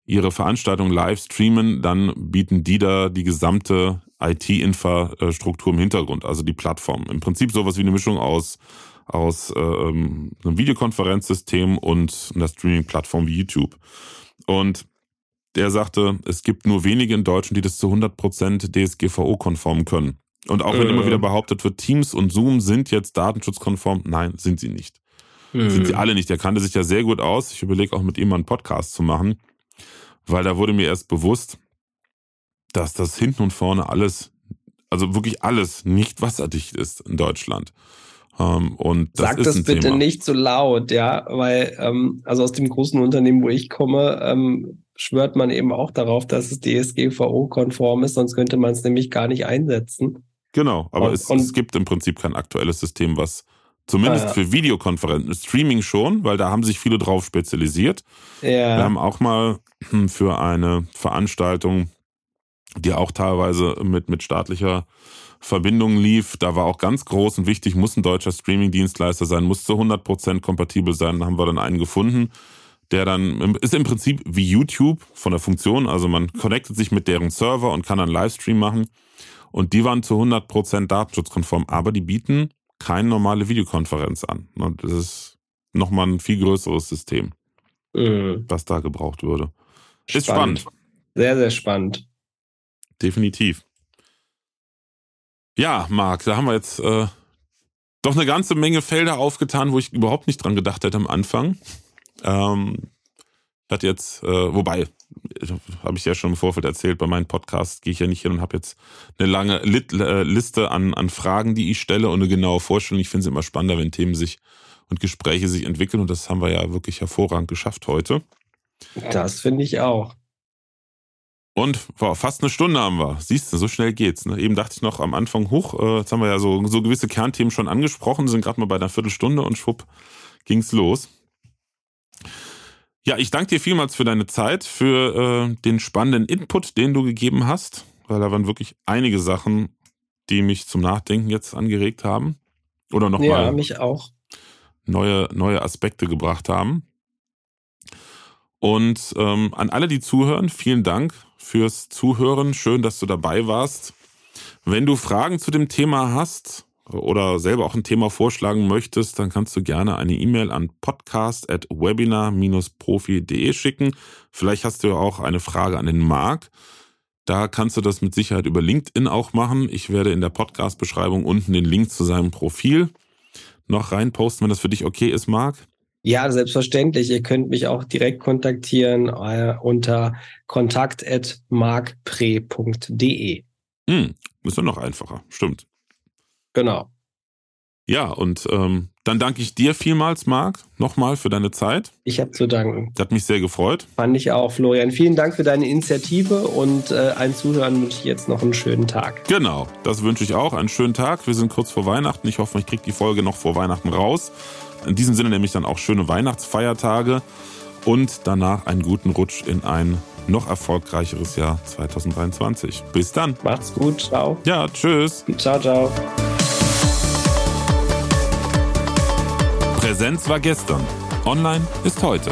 ihre Veranstaltung live streamen, dann bieten die da die gesamte IT-Infrastruktur im Hintergrund, also die Plattform. Im Prinzip sowas wie eine Mischung aus aus ähm, einem Videokonferenzsystem und einer Streaming-Plattform wie YouTube. Und der sagte, es gibt nur wenige in Deutschland, die das zu 100% DSGVO-konform können. Und auch wenn äh. immer wieder behauptet wird, Teams und Zoom sind jetzt datenschutzkonform, nein, sind sie nicht. Äh. Sind sie alle nicht. Er kannte sich ja sehr gut aus. Ich überlege auch mit ihm mal einen Podcast zu machen, weil da wurde mir erst bewusst, dass das hinten und vorne alles, also wirklich alles nicht wasserdicht ist in Deutschland. Ähm, und das Sag ist das bitte Thema. nicht so laut, ja, weil ähm, also aus dem großen Unternehmen, wo ich komme, ähm, schwört man eben auch darauf, dass es DSGVO-konform ist, sonst könnte man es nämlich gar nicht einsetzen. Genau, aber und, es, und, es, gibt im Prinzip kein aktuelles System, was zumindest ja. für Videokonferenzen, Streaming schon, weil da haben sich viele drauf spezialisiert. Ja. Wir haben auch mal für eine Veranstaltung, die auch teilweise mit, mit staatlicher Verbindung lief. Da war auch ganz groß und wichtig, muss ein deutscher Streaming-Dienstleister sein, muss zu 100% kompatibel sein. Da haben wir dann einen gefunden, der dann ist im Prinzip wie YouTube von der Funktion. Also man connectet sich mit deren Server und kann dann Livestream machen. Und die waren zu 100% datenschutzkonform, aber die bieten keine normale Videokonferenz an. Das ist nochmal ein viel größeres System, mhm. was da gebraucht würde. Ist spannend. Sehr, sehr spannend. Definitiv. Ja, Marc, da haben wir jetzt äh, doch eine ganze Menge Felder aufgetan, wo ich überhaupt nicht dran gedacht hätte am Anfang. Ähm, hat jetzt, äh, wobei, habe ich ja schon im Vorfeld erzählt, bei meinem Podcast gehe ich ja nicht hin und habe jetzt eine lange Lit äh, Liste an, an Fragen, die ich stelle und eine genaue Vorstellung. Ich finde es immer spannender, wenn Themen sich und Gespräche sich entwickeln und das haben wir ja wirklich hervorragend geschafft heute. Das finde ich auch. Und boah, fast eine Stunde haben wir. Siehst du, so schnell geht's. Ne? Eben dachte ich noch am Anfang hoch, äh, jetzt haben wir ja so, so gewisse Kernthemen schon angesprochen, sind gerade mal bei einer Viertelstunde und schwupp ging's los. Ja, ich danke dir vielmals für deine Zeit, für äh, den spannenden Input, den du gegeben hast, weil da waren wirklich einige Sachen, die mich zum Nachdenken jetzt angeregt haben. Oder nochmal. Ja, mich auch. Neue, neue Aspekte gebracht haben. Und ähm, an alle, die zuhören, vielen Dank fürs Zuhören. Schön, dass du dabei warst. Wenn du Fragen zu dem Thema hast oder selber auch ein Thema vorschlagen möchtest, dann kannst du gerne eine E-Mail an podcast.webinar-profi.de schicken. Vielleicht hast du ja auch eine Frage an den Marc. Da kannst du das mit Sicherheit über LinkedIn auch machen. Ich werde in der Podcast-Beschreibung unten den Link zu seinem Profil noch reinposten, wenn das für dich okay ist, Marc. Ja, selbstverständlich. Ihr könnt mich auch direkt kontaktieren äh, unter kontakt.markpre.de. Hm, ist doch noch einfacher, stimmt. Genau. Ja, und ähm, dann danke ich dir vielmals, Marc, nochmal für deine Zeit. Ich habe zu danken. Das hat mich sehr gefreut. Fand ich auch, Florian. Vielen Dank für deine Initiative und äh, allen Zuhörern wünsche ich jetzt noch einen schönen Tag. Genau, das wünsche ich auch. Einen schönen Tag. Wir sind kurz vor Weihnachten. Ich hoffe, ich kriege die Folge noch vor Weihnachten raus. In diesem Sinne nämlich dann auch schöne Weihnachtsfeiertage und danach einen guten Rutsch in ein noch erfolgreicheres Jahr 2023. Bis dann. Macht's gut. Ciao. Ja, tschüss. Ciao, ciao. Präsenz war gestern. Online ist heute.